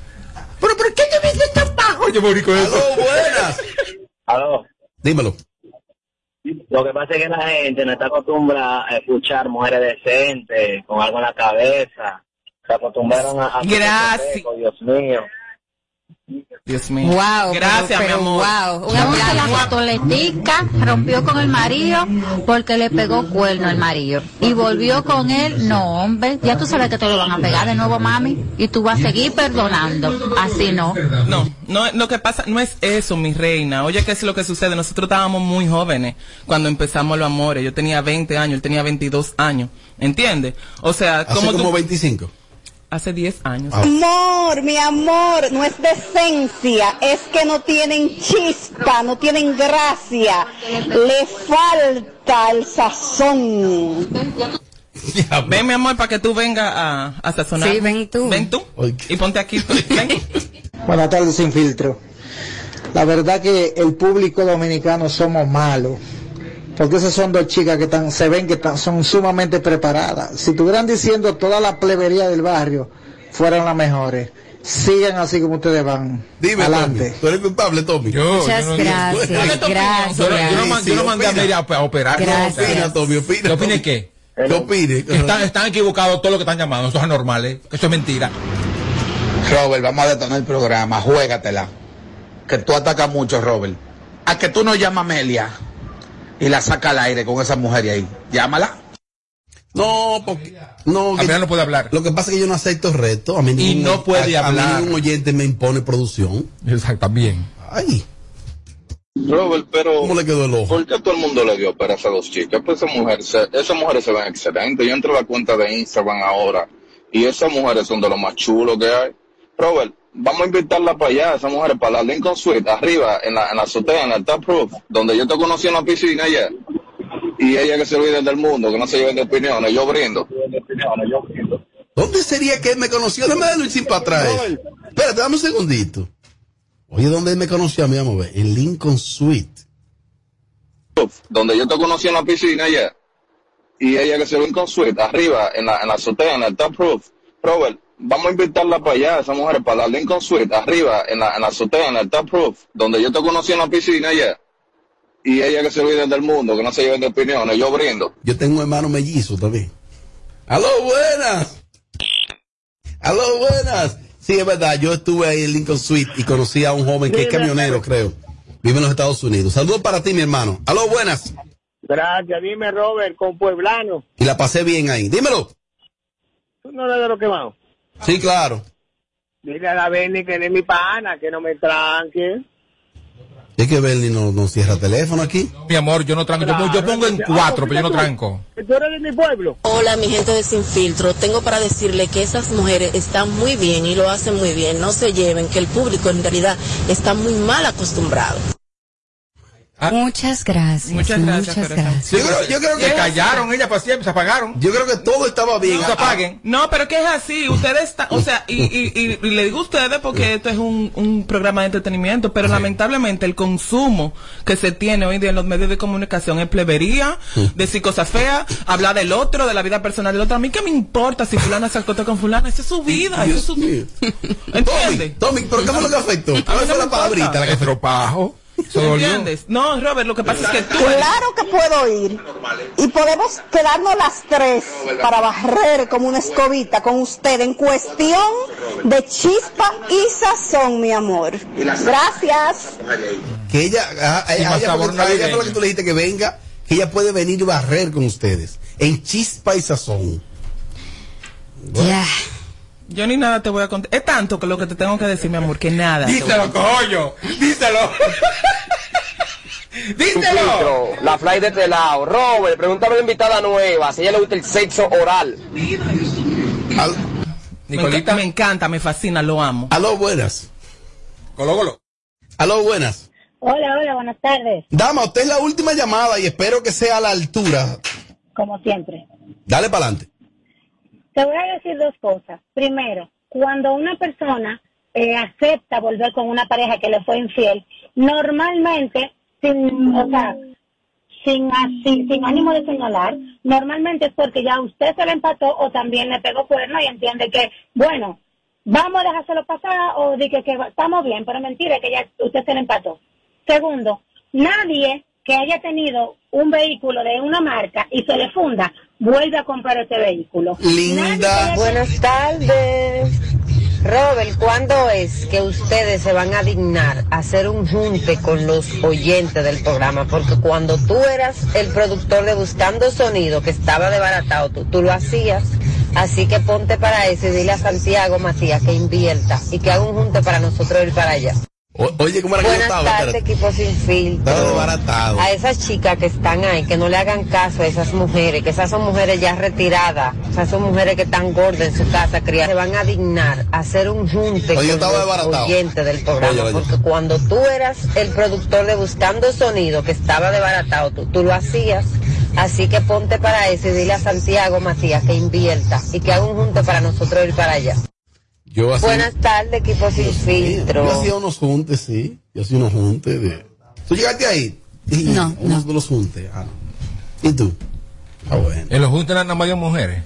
¿Pero por qué te ves estropajo? Oye, morí con eso. Aló, buenas. Aló. Dímelo. Lo que pasa es que la gente no está acostumbrada a escuchar mujeres decentes, con algo en la cabeza. Se acostumbraron a... a Gracias. Dios mío. Dios mío. Wow, Gracias, pero- mi amor. pero wow, un Entonces la fotoletica rompió con el marido porque le pegó cuerno al marido. Y volvió con él, no hombre, ya tú sabes que te lo van a pegar de nuevo mami y tú vas a seguir perdonando. Así no. No, no, lo que pasa no es eso, mi reina. Oye, ¿qué es lo que sucede? Nosotros estábamos muy jóvenes cuando empezamos los amores. Yo tenía 20 años, él tenía 22 años. ¿Entiendes? O sea, Hace como como tú- 25. Hace 10 años. Amor, mi amor, no es decencia, es que no tienen chispa, no tienen gracia, le falta el sazón. ven, mi amor, para que tú vengas a, a sazonar. Sí, ven tú. Ven tú. Y ponte aquí. Buenas tardes, sin filtro. La verdad que el público dominicano somos malos. Porque esas son dos chicas que están, se ven que están, son sumamente preparadas. Si estuvieran diciendo toda la plebería del barrio, fueran las mejores. Sigan así como ustedes van. Dime, Adelante. Tommy, tú eres culpable, Tommy. Muchas gracias, gracias. Yo, yo no, man- yo no mandé a a, operar. Gracias. Opina, Tommy, opina. ¿Qué opine qué? ¿Qué opine? Están, están equivocados todos los que están llamando. Eso es anormal, ¿eh? Eso es mentira. Robert, vamos a detonar el programa, juégatela. Que tú atacas mucho, Robert. A que tú no llamas a Amelia y la saca al aire con esa mujer ahí. Llámala. No, porque. No, que- no puede hablar. Lo que pasa es que yo no acepto reto. A mí Y ningún- no puede a- A hablar. mí ningún oyente me impone producción. Exacto, también. Ay. Robert, pero ¿Cómo le quedó el ojo? ¿por qué todo el mundo le dio para esas dos chicas? Pues esas mujeres, se- esas mujeres se ven excelentes. Yo entro a la cuenta de Instagram ahora y esas mujeres son de lo más chulo que hay. Robert, vamos a invitarla para allá, esas mujeres para la Lincoln Suite, arriba, en la, en la azotea, en el Top Roof, donde yo te conocí en la piscina ayer. Y ella que se olviden del mundo, que no se lleven de opiniones, yo brindo. ¿Dónde sería que él me conoció? Déjame un chin para atrás. Espérate, dame un segundito. Oye, ¿dónde él me conoció a mí? Vamos a ver. En Lincoln Suite. donde yo te conocí en la piscina ayer, y ella que se ven con suite, arriba, en la, en la azotea, en el top roof. Robert, vamos a invitarla para allá, esa mujer, para la Lincoln Suite, arriba, en la, en la azotea, en el top roof, donde yo te conocí en la piscina ayer, y ella que se olviden del mundo, que no se lleven de opiniones, yo brindo. Yo tengo un hermano mellizo también. ¡Aló, buenas! ¡Aló, buenas! Sí, es verdad, yo estuve ahí en Lincoln Suite y conocí a un joven que es camionero, creo. Vive en los Estados Unidos. Saludos para ti, mi hermano. ¡Aló, buenas! Gracias, dime Robert, con Pueblano. Y la pasé bien ahí. Dímelo. ¿Tú no eres de lo que vamos? Sí, claro. Dile a la Benny que es mi pana, que no me tranque. Es que Bernie no, no cierra teléfono aquí. Mi amor, yo no tranco. Yo, pongo- yo pongo en cuatro, pero yo no tranco. ¿Tú eres de mi pueblo? Hola, mi gente de Sin Filtro. Tengo para decirle que esas mujeres están muy bien y lo hacen muy bien. No se lleven, que el público en realidad está muy mal acostumbrado. Muchas gracias. Muchas gracias, Muchas gracias. Yo creo, yo creo que Se callaron ellas para siempre, se apagaron. Yo creo que todo estaba bien. No se apaguen. No, pero que es así. Ustedes están, o sea, y, y, y- y le digo a ustedes porque esto es un, un programa de entretenimiento, pero lamentablemente el consumo que se tiene hoy día en los medios de comunicación es plebería, decir cosas feas, hablar del otro, de la vida personal del otro. A mí qué me importa si fulana se acostó con fulana, esa es su vida, esa es su ¿Entiendes? Tommy, ¿pero qué fue lo que afectó? ¿Cuál no fue la palabrita? La que Estropajo. ¿Entiendes? No, Robert, lo que pasa es que tú... Claro que puedo ir. Y podemos quedarnos las tres para barrer como una escobita con usted en cuestión de chispa y sazón, mi amor. Gracias. Que ella, a, a- Sí, a más ella, ella que tú le dijiste que venga, que ella puede venir y barrer con ustedes. En chispa y sazón. Ya. Yo ni nada te voy a contar. Es tanto que lo que te tengo que decir, mi amor, que nada. Díselo, coño. Díselo. Díselo. La fly de este lado. Robert, pregúntame a la invitada nueva si a ella le gusta el sexo oral. Me, enca- me encanta, me fascina, lo amo. Aló, buenas. Colo, colo. Aló, buenas. Hola, hola, buenas tardes. Dama, usted es la última llamada y espero que sea a la altura. Como siempre. Dale para adelante. Te voy a decir dos cosas. Primero, cuando una persona eh, acepta volver con una pareja que le fue infiel, normalmente, sin, o sea, sin, sin ánimo de señalar, normalmente es porque ya usted se le empató o también le pegó cuerno y entiende que, bueno, vamos a dejárselo pasar o de que, que estamos bien, pero mentira que ya usted se le empató. Segundo, nadie que haya tenido un vehículo de una marca y se le funda, vuelve a comprar ese vehículo. Linda. Buenas tardes. Robert, ¿cuándo es que ustedes se van a dignar a hacer un junte con los oyentes del programa? Porque cuando tú eras el productor de Buscando Sonido, que estaba desbaratado, tú, tú lo hacías. Así que ponte para eso y dile a Santiago Matías que invierta y que haga un junte para nosotros ir para allá. O- oye, ¿cómo era que yo estaba? tardes, equipo sin filtro. Estaba desbaratado. A esas chicas que están ahí, que no le hagan caso a esas mujeres, que esas son mujeres ya retiradas, esas son mujeres que están gordas en su casa, criadas, se van a dignar a hacer un junte Oye, con los oyentes del programa, Oye, oye. porque cuando tú eras el productor de Buscando Sonido, que estaba desbaratado, tú, tú lo hacías. Así que ponte para eso y dile a Santiago Matías que invierta y que haga un junte para nosotros ir para allá. Yo hacía, Buenas tardes, equipo sin filtro. yo hacía unos juntes, sí. Yo hacía unos juntes de. ¿Tú llegaste ahí? Sí, No, Unos de los juntes. Ah, no. ¿Y tú? Ah, bueno. En los juntos nada más hay mujeres.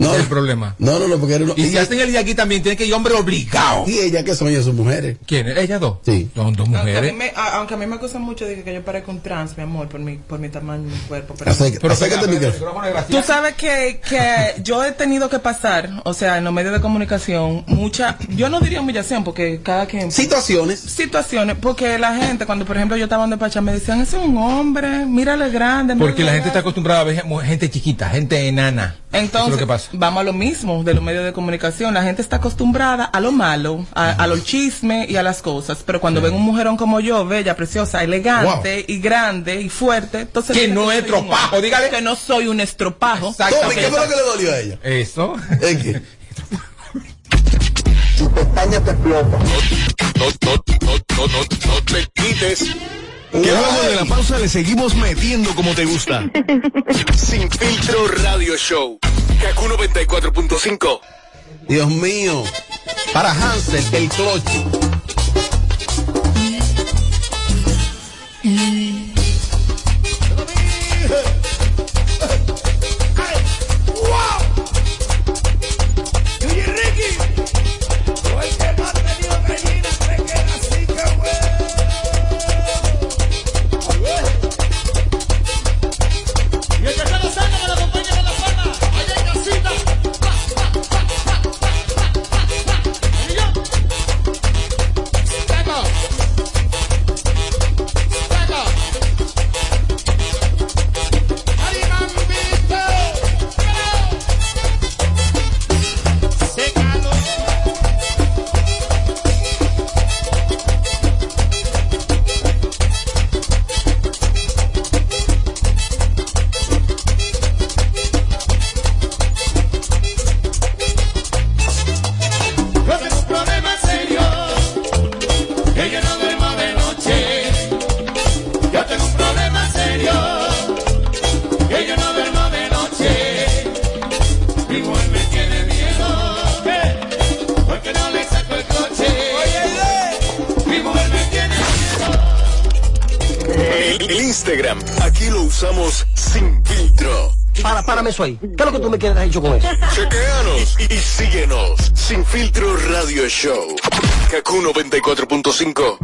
No, es el problema. No, no, no, porque era uno- Y si ella- hacen el día aquí también, tiene que ir hombre obligado. ¿Y ella qué son? Ellas son mujeres. ¿Quiénes? ¿Ellas dos? Sí. Son dos Aunque a, mí mujeres. me, a- aunque a mí me acusan mucho de que, que yo parezco un trans, mi amor, por mi, por mi tamaño y mi cuerpo. Pero, Acércate, acércate al micrófono. Tú sabes que, que yo he tenido que pasar, o sea, en los medios de comunicación, mucha, yo no diría humillación, porque cada quien... Situaciones. Situaciones, porque la gente, cuando por ejemplo yo estaba en despacha, me decían, ese es un hombre, mírale grande. Porque la gente está acostumbrada a ver gente chiquita, gente enana. entonces, Eso es lo que pasa. Vamos a lo mismo de los medios de comunicación. La gente está acostumbrada a lo malo, a, a los chismes y a las cosas. Pero cuando ven un mujerón como yo, bella, preciosa, elegante y grande y fuerte, entonces. Que no es un estropajo, dígale. Que no soy un estropajo. Tome, ¿qué fue lo que le dolió a ella? Eso. ¿Es que? No, no, no, no, no, no te quites. Que luego de la pausa le seguimos metiendo como te gusta. Sin filtro radio show. Kaku 94.5. Dios mío. Para Hansel, el cloche. Eso ahí. ¿Qué es lo que tú me quieres hecho con eso? Chequeanos y, síguenos. Sin filtro radio show. Kaku 94.5.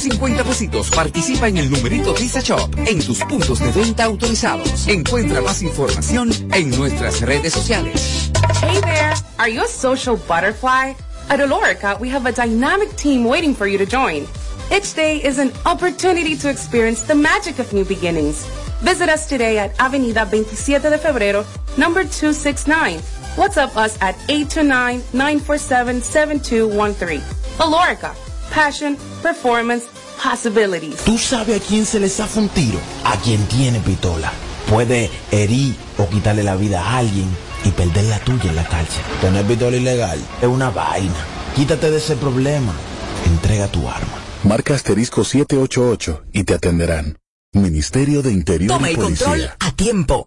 50 pesitos participa en el numerito Visa Shop en tus puntos de venta autorizados. Encuentra más información en nuestras redes sociales. Hey there! Are you a social butterfly? At Olorica, we have a dynamic team waiting for you to join. Each day is an opportunity to experience the magic of new beginnings. Visit us today at Avenida 27 de Febrero, number 269. WhatsApp us at 829-947-7213. Olorica, passion, performance, possibilities. ¿Tú sabes a quién se le zafa un tiro? A quien tiene pistola. Puede herir o quitarle la vida a alguien y perder la tuya en la cárcel. Tener pistola ilegal es una vaina. Quítate de ese problema. Entrega tu arma. Marca asterisco 788 y te atenderán. Ministerio de Interior Toma y el control Policía. a tiempo.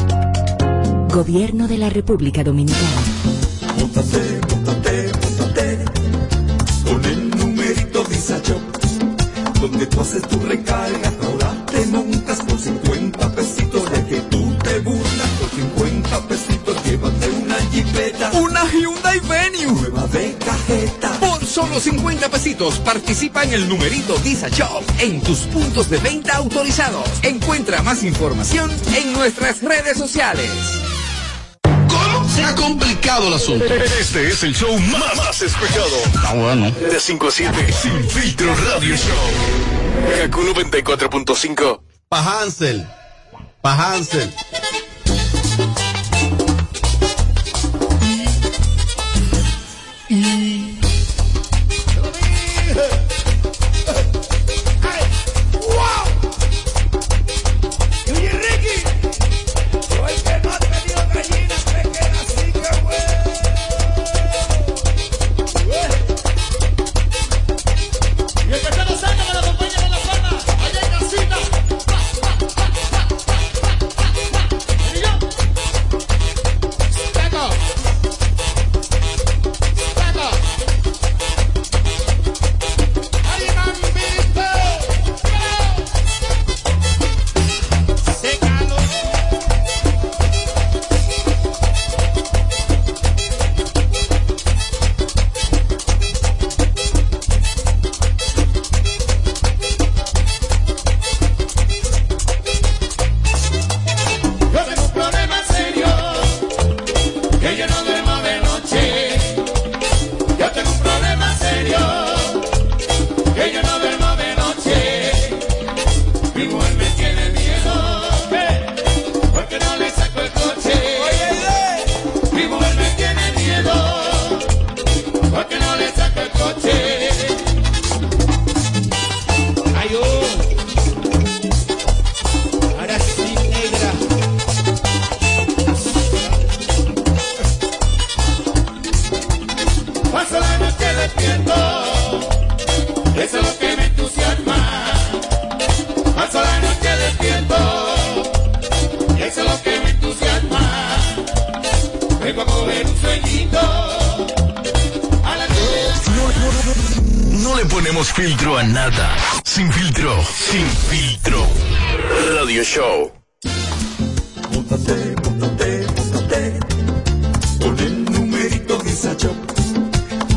Gobierno de la República Dominicana. Móntate, móntate, móntate con el numerito Visa Shop, donde tú haces tu recarga, ahora te montas por 50 pesitos de que tú te burlas por 50 pesitos, llévate una jipeta, Una Hyundai Venue. nueva de cajeta. Por solo 50 pesitos participa en el numerito Disa Shop en tus puntos de venta autorizados. Encuentra más información en nuestras redes sociales. Se ha complicado el asunto. Este es el show más, más escuchado. Ah, bueno. De 5 a 7, Sin Filtro Radio Show. Kaku 94.5. Pa' Hansel. Pa' Hansel.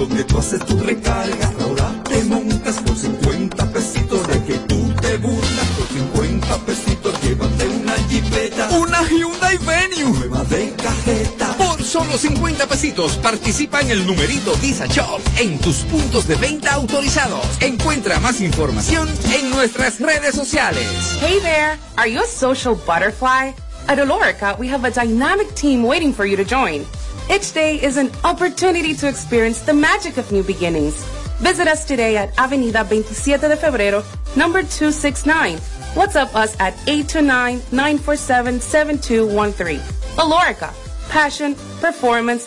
Donde tú haces tu recarga, ahora te montas por 50 pesitos de que tú te burlas por 50 pesitos, llévate una jipeta, Una Hyundai Venue. nueva de cajeta. Por solo 50 pesitos participa en el numerito Visa Shop en tus puntos de venta autorizados. Encuentra más información en nuestras redes sociales. Hey there! Are you a social butterfly? At Olorica, we have a dynamic team waiting for you to join. Each day is an opportunity to experience the magic of new beginnings. Visit us today at Avenida 27 de Febrero, number 269. WhatsApp us at 829-947-7213. Olorica, passion, performance,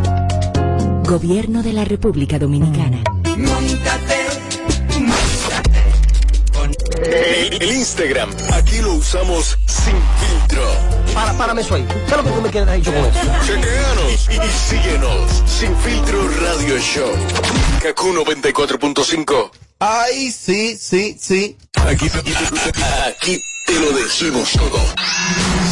Gobierno de la República Dominicana. Móntate, El, el Instagram, aquí lo usamos sin filtro. Para, párame eso ahí. ¿Qué es lo que tú me quieres dicho con eso? Chequeanos y, y síguenos. Sin filtro Radio Show. Kaku 94.5. Ay, sí, sí, sí. Aquí, aquí te lo decimos todo.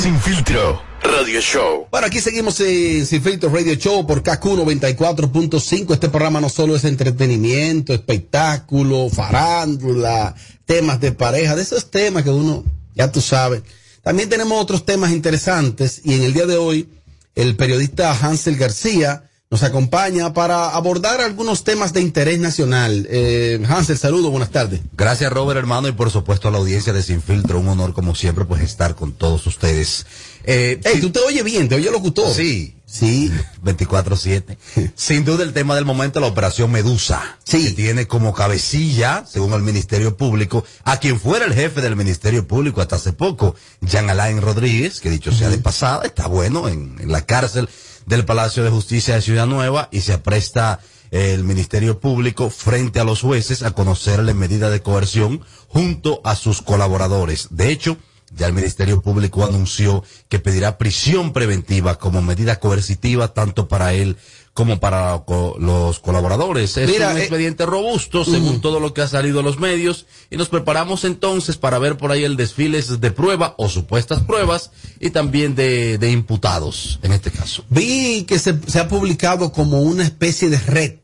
Sin filtro. Radio Show. Bueno, aquí seguimos en Sin Filtro Radio Show por KQ 94.5. Este programa no solo es entretenimiento, espectáculo, farándula, temas de pareja, de esos temas que uno, ya tú sabes. También tenemos otros temas interesantes y en el día de hoy el periodista Hansel García nos acompaña para abordar algunos temas de interés nacional. Eh, Hansel, saludo, buenas tardes. Gracias Robert hermano y por supuesto a la audiencia de Sin Filtro, un honor como siempre pues estar con todos ustedes. Eh, Ey, tú te oyes bien, te oyes locutor. Sí, sí, 24-7. Sin duda el tema del momento, la operación Medusa, Sí. que tiene como cabecilla, según el Ministerio Público, a quien fuera el jefe del Ministerio Público hasta hace poco, Jean Alain Rodríguez, que dicho sea de pasada, está bueno en, en la cárcel del Palacio de Justicia de Ciudad Nueva y se apresta eh, el Ministerio Público frente a los jueces a conocerle medida de coerción junto a sus colaboradores. De hecho, ya el Ministerio Público anunció que pedirá prisión preventiva como medida coercitiva tanto para él como para co- los colaboradores. Es Mira, un eh, expediente robusto según todo lo que ha salido a los medios y nos preparamos entonces para ver por ahí el desfile de prueba o supuestas pruebas y también de, de imputados en este caso. Vi que se, se ha publicado como una especie de red,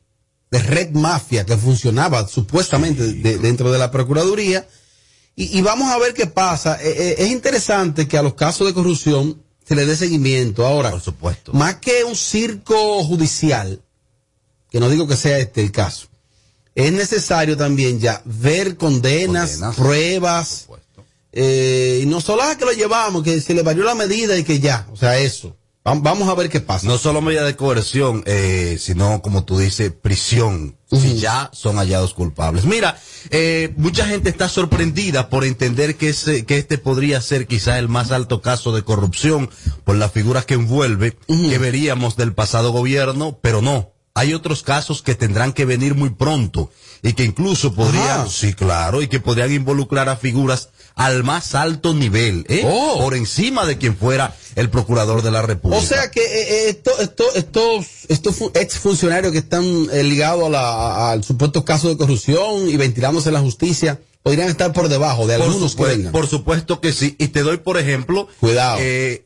de red mafia que funcionaba supuestamente de- dentro de la Procuraduría. Y, y vamos a ver qué pasa. Eh, eh, es interesante que a los casos de corrupción se le dé seguimiento. Ahora, Por supuesto. más que un circo judicial, que no digo que sea este el caso, es necesario también ya ver condenas, Condenas. pruebas, eh, y no solo a que lo llevamos, que se le varió la medida y que ya, o sea, eso. Vam- Vamos a ver qué pasa. No solo medida de coerción, eh, sino como tú dices, prisión, si ya son hallados culpables. Mira, eh, mucha gente está sorprendida por entender que, ese, que este podría ser quizá el más alto caso de corrupción por las figuras que envuelve, que veríamos del pasado gobierno, pero no. Hay otros casos que tendrán que venir muy pronto y que incluso podrían, Ajá. sí, claro, y que podrían involucrar a figuras al más alto nivel, ¿eh? Oh. por encima de quien fuera el procurador de la República. O sea que eh, eh, esto- esto- estos estos fu- exfuncionarios que están eh, ligados a la- al supuesto caso de corrupción y ventilándose en la justicia podrían estar por debajo de Por algunos que supuesto, vengan. por supuesto que sí. Y te doy, por ejemplo, Cuidado. eh,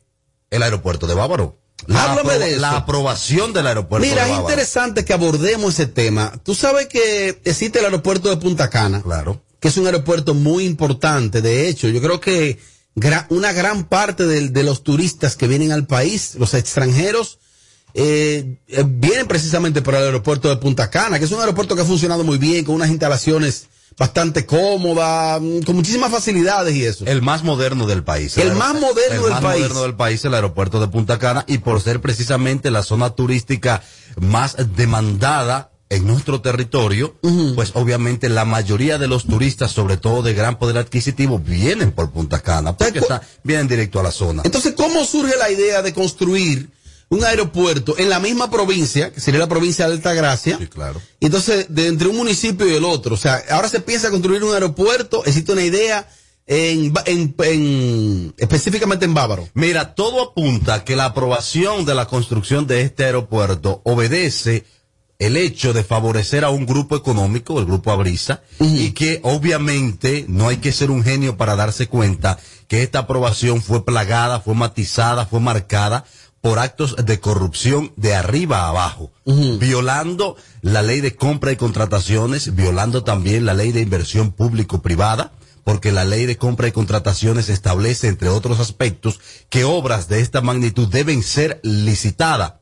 el aeropuerto de Bávaro. La, Háblame de eso. la aprobación del aeropuerto Mira, de es interesante que abordemos ese tema. Tú sabes que existe el aeropuerto de Punta Cana, Claro. Que es un aeropuerto muy importante. De hecho, yo creo que gra- una gran parte de, los turistas que vienen al país, los extranjeros, eh, eh, vienen precisamente por el aeropuerto de Punta Cana, que es un aeropuerto que ha funcionado muy bien, con unas instalaciones bastante cómodas, mm, con muchísimas facilidades y eso. El más moderno del país. El más moderno el del más país. moderno del país, el aeropuerto de Punta Cana, y por ser precisamente la zona turística más demandada en nuestro territorio, pues obviamente la mayoría de los turistas, sobre todo de gran poder adquisitivo, vienen por Punta Cana, porque cu- está, vienen directo a la zona. Entonces, ¿cómo surge la idea de construir un aeropuerto en la misma provincia, que sería la provincia de Altagracia? Sí, claro. Y entonces, de entre un municipio y el otro, o sea, ahora se piensa construir un aeropuerto, existe una idea en, en, en- específicamente en Bávaro. Mira, todo apunta que la aprobación de la construcción de este aeropuerto obedece el hecho de favorecer a un grupo económico, el grupo Abrisa, y que obviamente no hay que ser un genio para darse cuenta que esta aprobación fue plagada, fue matizada, fue marcada por actos de corrupción de arriba a abajo, violando la ley de compra y contrataciones, violando también la ley de inversión público-privada, porque la ley de compra y contrataciones establece, entre otros aspectos, que obras de esta magnitud deben ser licitadas.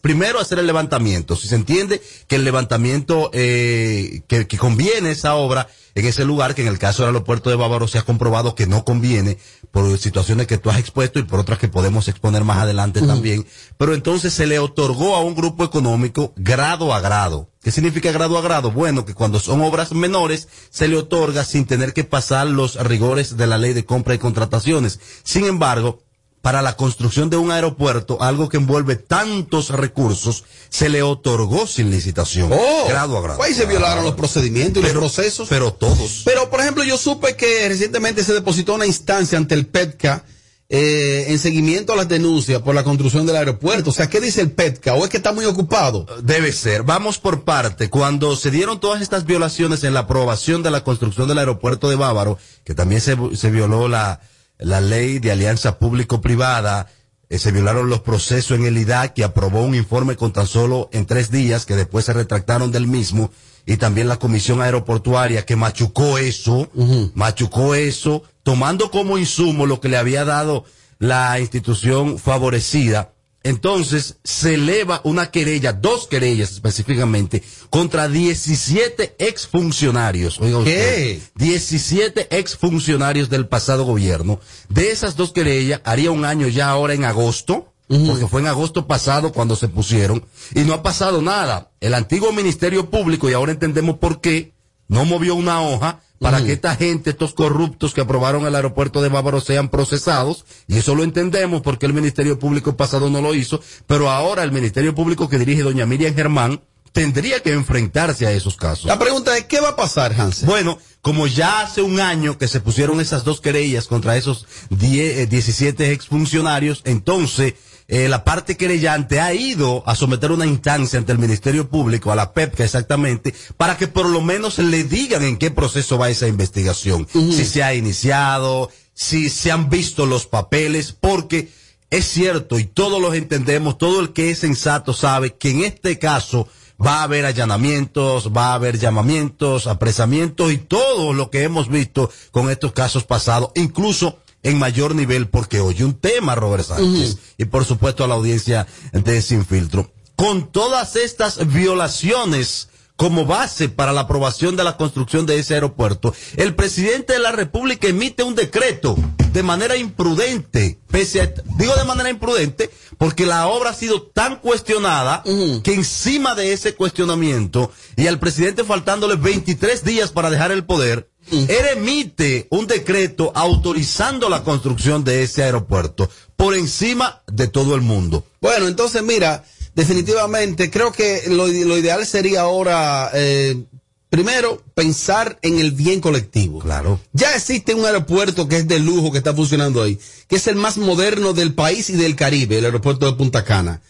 Primero hacer el levantamiento. Si se entiende que el levantamiento, eh, que, que conviene esa obra en ese lugar, que en el caso del aeropuerto de Bávaro se ha comprobado que no conviene por situaciones que tú has expuesto y por otras que podemos exponer más adelante también. Pero entonces se le otorgó a un grupo económico grado a grado. ¿Qué significa grado a grado? Bueno, que cuando son obras menores se le otorga sin tener que pasar los rigores de la ley de compra y contrataciones. Sin embargo, para la construcción de un aeropuerto, algo que envuelve tantos recursos, se le otorgó sin licitación. grado a grado. Ahí se violaron los procedimientos y Pero- los procesos. Pero todos. Pero, por ejemplo, yo supe que recientemente se depositó una instancia ante el PETCA eh, en seguimiento a las denuncias por la construcción del aeropuerto. O sea, ¿qué dice el PETCA? ¿O es que está muy ocupado? Debe ser. Vamos por parte. Cuando se dieron todas estas violaciones en la aprobación de la construcción del aeropuerto de Bávaro, que también se, se violó la, la ley de alianza público-privada, eh, se violaron los procesos en el IDAC, que aprobó un informe con tan solo en tres días, que después se retractaron del mismo, y también la Comisión Aeroportuaria, que machucó eso, machucó eso, tomando como insumo lo que le había dado la institución favorecida. Entonces se eleva una querella, dos querellas específicamente, contra 17 exfuncionarios. Oiga usted, 17 exfuncionarios del pasado gobierno. De esas dos querellas, haría un año ya ahora en agosto, porque fue en agosto pasado cuando se pusieron, y no ha pasado nada. El antiguo Ministerio Público, y ahora entendemos por qué, no movió una hoja para que esta gente, estos corruptos que aprobaron el aeropuerto de Bávaro sean procesados, y eso lo entendemos porque el Ministerio Público pasado no lo hizo, pero ahora el Ministerio Público que dirige doña Miriam Germán tendría que enfrentarse a esos casos. La pregunta es, ¿qué va a pasar, Hans? Bueno, como ya hace un año que se pusieron esas dos querellas contra esos 10, eh, 17 exfuncionarios, entonces eh, la parte querellante ha ido a someter una instancia ante el Ministerio Público, a la PEPCA exactamente, para que por lo menos le digan en qué proceso va esa investigación. Si se ha iniciado, si se han visto los papeles, porque es cierto y todos los entendemos, todo el que es sensato sabe que en este caso va a haber allanamientos, va a haber llamamientos, apresamientos y todo lo que hemos visto con estos casos pasados, incluso en mayor nivel, porque oye un tema, Robert Sánchez, y por supuesto a la audiencia de Sin Filtro. Con todas estas violaciones como base para la aprobación de la construcción de ese aeropuerto, el presidente de la República emite un decreto de manera imprudente, pese a, digo de manera imprudente, porque la obra ha sido tan cuestionada que encima de ese cuestionamiento y al presidente faltándole 23 días para dejar el poder, él emite un decreto autorizando la construcción de ese aeropuerto por encima de todo el mundo. Bueno, entonces mira, definitivamente creo que lo, lo ideal sería ahora, eh, primero, pensar en el bien colectivo. Claro. Ya existe un aeropuerto que es de lujo que está funcionando ahí, que es el más moderno del país y del Caribe, el aeropuerto de Punta Cana.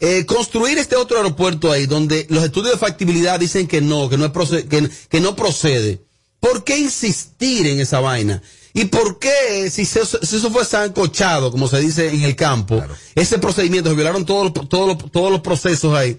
Eh, construir este otro aeropuerto ahí, donde los estudios de factibilidad dicen que no, que no, es que no procede. ¿Por qué insistir en esa vaina? ¿Y por qué, si, se- si eso fue sancochado, como se dice en el campo, ese procedimiento, se violaron todos los, todos los, todos los procesos ahí,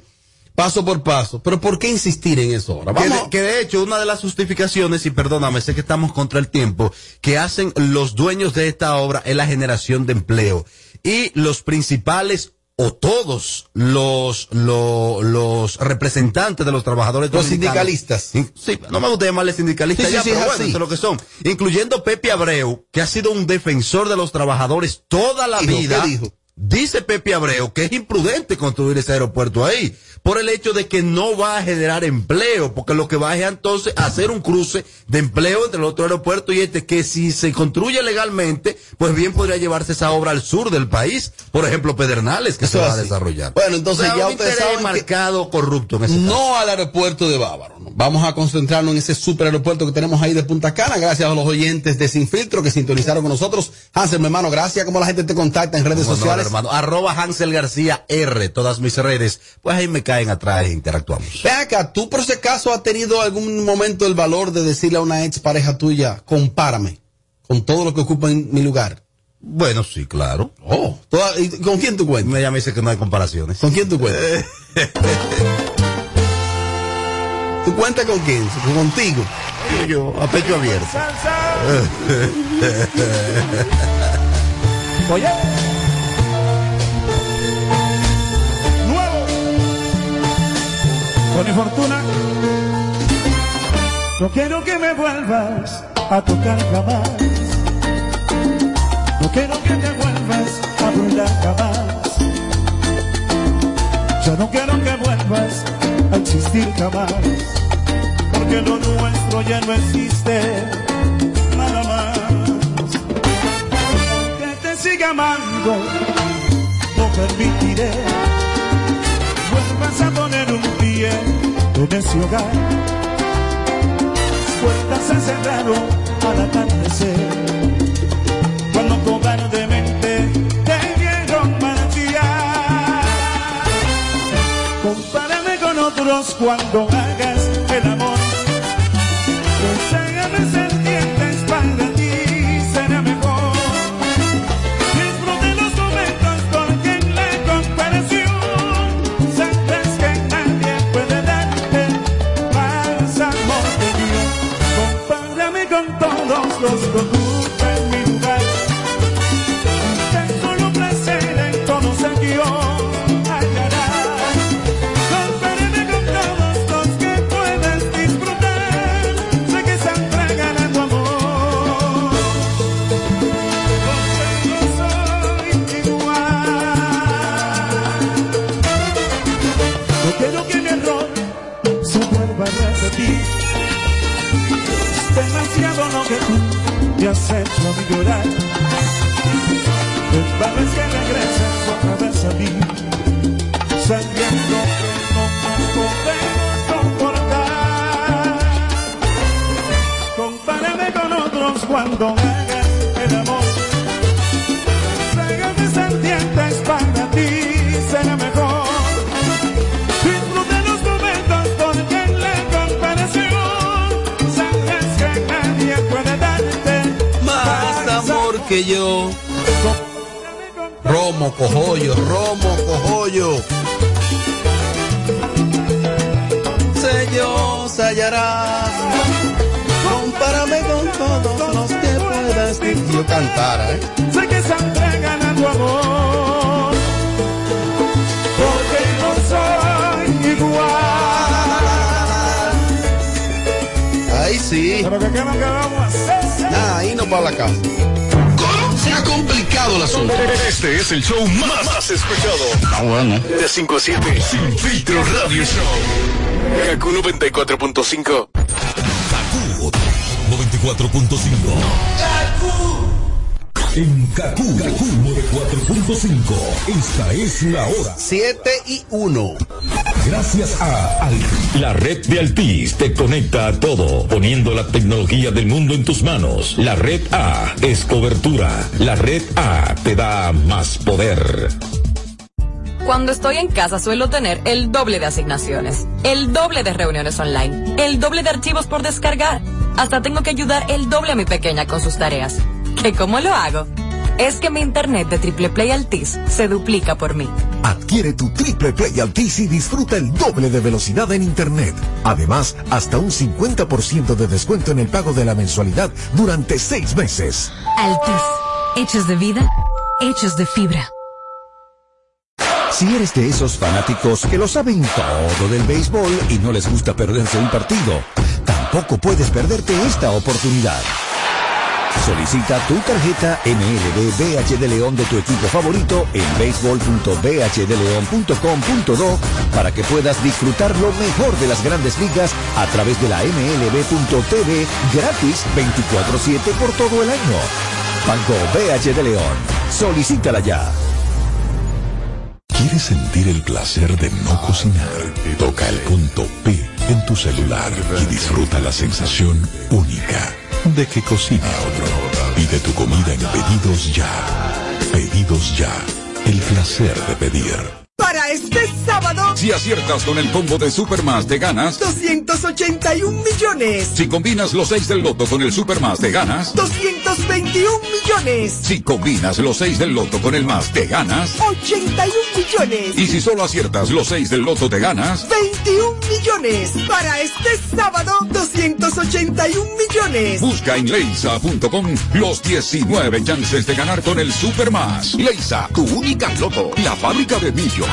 paso por paso? ¿Pero por qué insistir en eso ahora? Que Vamos, de, que de hecho, una de las justificaciones, y perdóname, sé que estamos contra el tiempo, que hacen los dueños de esta obra es la generación de empleo. Y los principales o todos los, lo- los representantes de los trabajadores Los sindicalistas. In- Sí, no me gusta llamarle sindicalistas Sí, ya, sí, pero es bueno, así. eso es lo que son. Incluyendo Pepe Abreu, que ha sido un defensor de los trabajadores toda la vida. ¿qué dijo? Dice Pepe Abreu que es imprudente construir ese aeropuerto ahí, por el hecho de que no va a generar empleo, porque lo que va es entonces hacer un cruce de empleo entre el otro aeropuerto y este, que si se construye legalmente, pues bien podría llevarse esa obra al sur del país, por ejemplo Pedernales, que Eso se va a desarrollar. Bueno, entonces ya ustedes saben que- marcado corrupto en ese caso. no al aeropuerto de Bávaro. ¿no? Vamos a concentrarnos en ese super aeropuerto que tenemos ahí de Punta Cana, gracias a los oyentes de Sin Filtro que sintonizaron con nosotros. Hansel, mi hermano, gracias. ¿Cómo la gente te contacta en redes Cómo no, sociales? hermano. Arroba Hansel García R, todas mis redes, pues ahí me caen atrás e interactuamos. Ven acá, ¿tú por ese caso has tenido algún momento el valor de decirle a una ex pareja tuya, compárame con todo lo que ocupa en mi lugar? Bueno, sí, claro. Oh, toda- ¿y ¿con quién tú cuentas? Ella me dice que no hay comparaciones. ¿Con quién tú cuentas? ¿Tú cuentas con quién? Contigo. Yo, a pecho abierto. Oye. Con fortuna. No quiero que me vuelvas a tocar jamás. No quiero que te vuelvas a brindar jamás. Yo no quiero que vuelvas a existir jamás. Porque lo nuestro ya no existe. Nada más que te siga amando, no permitiré vuelvas a poner un pie en ese hogar. Puertas se cerraron al atardecer, cuando cobardemente te vieron marchar. Compárame con otros cuando hagas de ti. Es demasiado lo que tú me has hecho a mí llorar. Esta vez que regreses otra vez a mí, sabiendo que no nos podemos comportar. Compárame con otros cuando hagas el amor. Que yo. Romo, cojollo, romo, cojollo. Sellos hallarás. Compárame con todos los que puedas. Si yo cantara, ¿eh? Sé que a tu amor. Porque no soy igual. Ahí sí. Pero que qué no quedamos. Nada, ahí no para la casa. Complicado el asunto. Este es el show más, más escuchado. Ah, bueno. De 5 a 7. Sin filtro radio show. Kaku 94.5. Kaku 94.5. En Kaku, Kaku 94.5. Esta es la hora. 7 y 1. Gracias a Altis. La red de Altis te conecta a todo, poniendo la tecnología del mundo en tus manos. La red A es cobertura. La red A te da más poder. Cuando estoy en casa suelo tener el doble de asignaciones, el doble de reuniones online, el doble de archivos por descargar. Hasta tengo que ayudar el doble a mi pequeña con sus tareas. ¿Que cómo lo hago? Es que mi internet de Triple Play Altis se duplica por mí. Adquiere tu Triple Play Altis y disfruta el doble de velocidad en Internet. Además, hasta un 50% de descuento en el pago de la mensualidad durante seis meses. Altis. Hechos de vida, hechos de fibra. Si eres de esos fanáticos que lo saben todo del béisbol y no les gusta perderse un partido, tampoco puedes perderte esta oportunidad. Solicita tu tarjeta MLB BH de León de tu equipo favorito en béisbol.bhdeleon.com.do para que puedas disfrutar lo mejor de las grandes ligas a través de la MLB.tv gratis 24-7 por todo el año. Banco BH de León. Solicítala ya. ¿Quieres sentir el placer de no cocinar? Toca el punto P en tu celular y disfruta la sensación única de que cocine otro. Pide tu comida en Pedidos Ya. Pedidos Ya. El placer de pedir. Para este sábado, Si aciertas con el combo de Supermas de ganas, 281 millones. si combinas los 6 del loto con el Supermas de ganas, 221 millones. si combinas los 6 del loto con el más de ganas, 81 millones. y si solo aciertas los 6 del loto de ganas, 21 millones. Para este sábado, 281 millones. busca en leisa.com los 19 chances de ganar con el Supermas. Leisa, tu única loto, la fábrica de millonarios.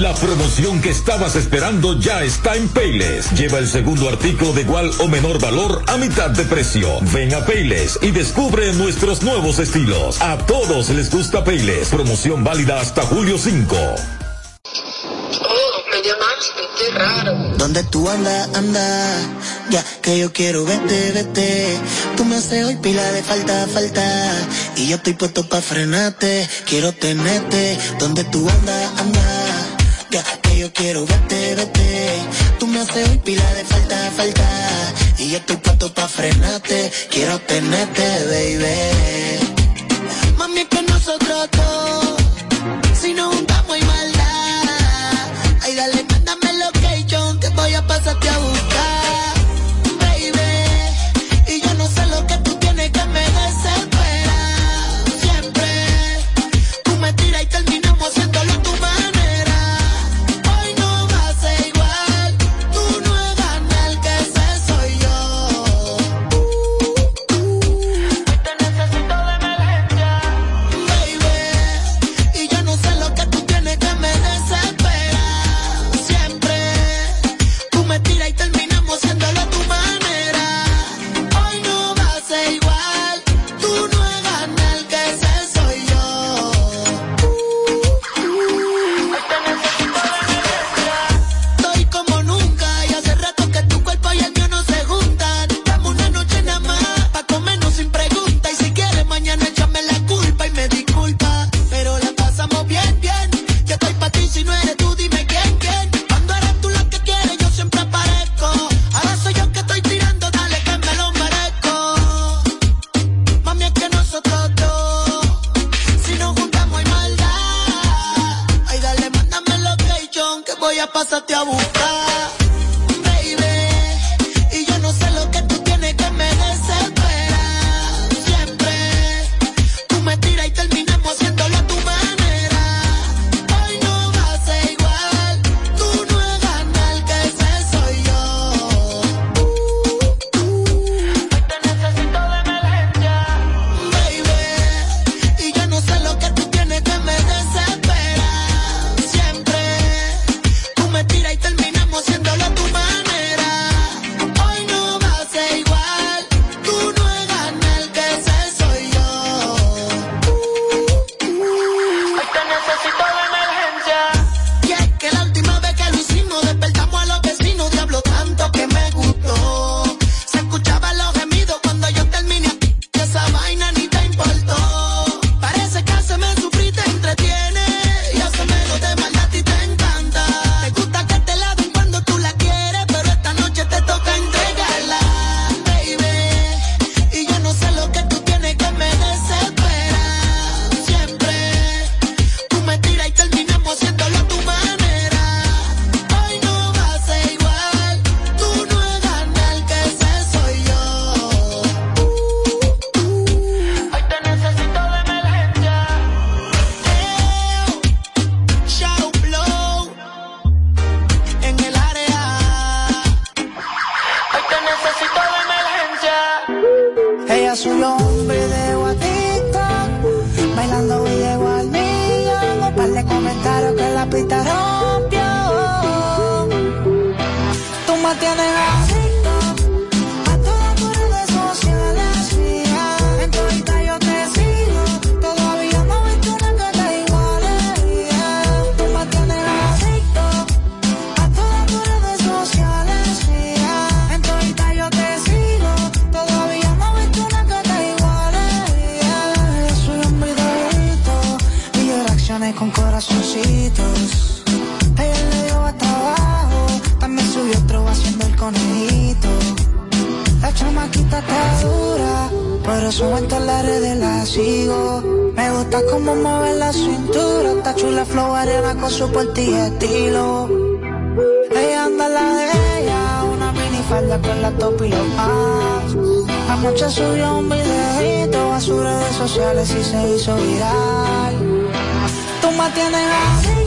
La promoción que estabas esperando ya está en Payless. Lleva el segundo artículo de igual o menor valor a mitad de precio. Ven a Payless y descubre nuestros nuevos estilos. A todos les gusta Payless. Promoción válida hasta julio 5. Me llamaste, qué raro. ¿Dónde tú andas, anda? Ya que yo quiero verte, vete. Tú me haces hoy pila de falta, falta. Y yo estoy puesto pa' frenarte. Quiero tenerte. ¿Dónde tú andas, anda? Que yo quiero verte, vete. Tú me haces hoy pila de falta, falta. Y yo estoy puesto pa' frenarte. Quiero tenerte, baby. Mami, es que nosotros dos, si nos juntamos ella subió un video a TikTok, bailando y llegó al millón. Un par de comentarios que la pista rompió. Tú me tienes eso en todas las redes la sigo. Me gusta cómo mueve la cintura, está chula flow arena con su porte y estilo. Ella anda la de ella, una minifalda con la top y los pants. Anoche subió un videito a sus redes sociales y se hizo viral. Tú me tienes adicto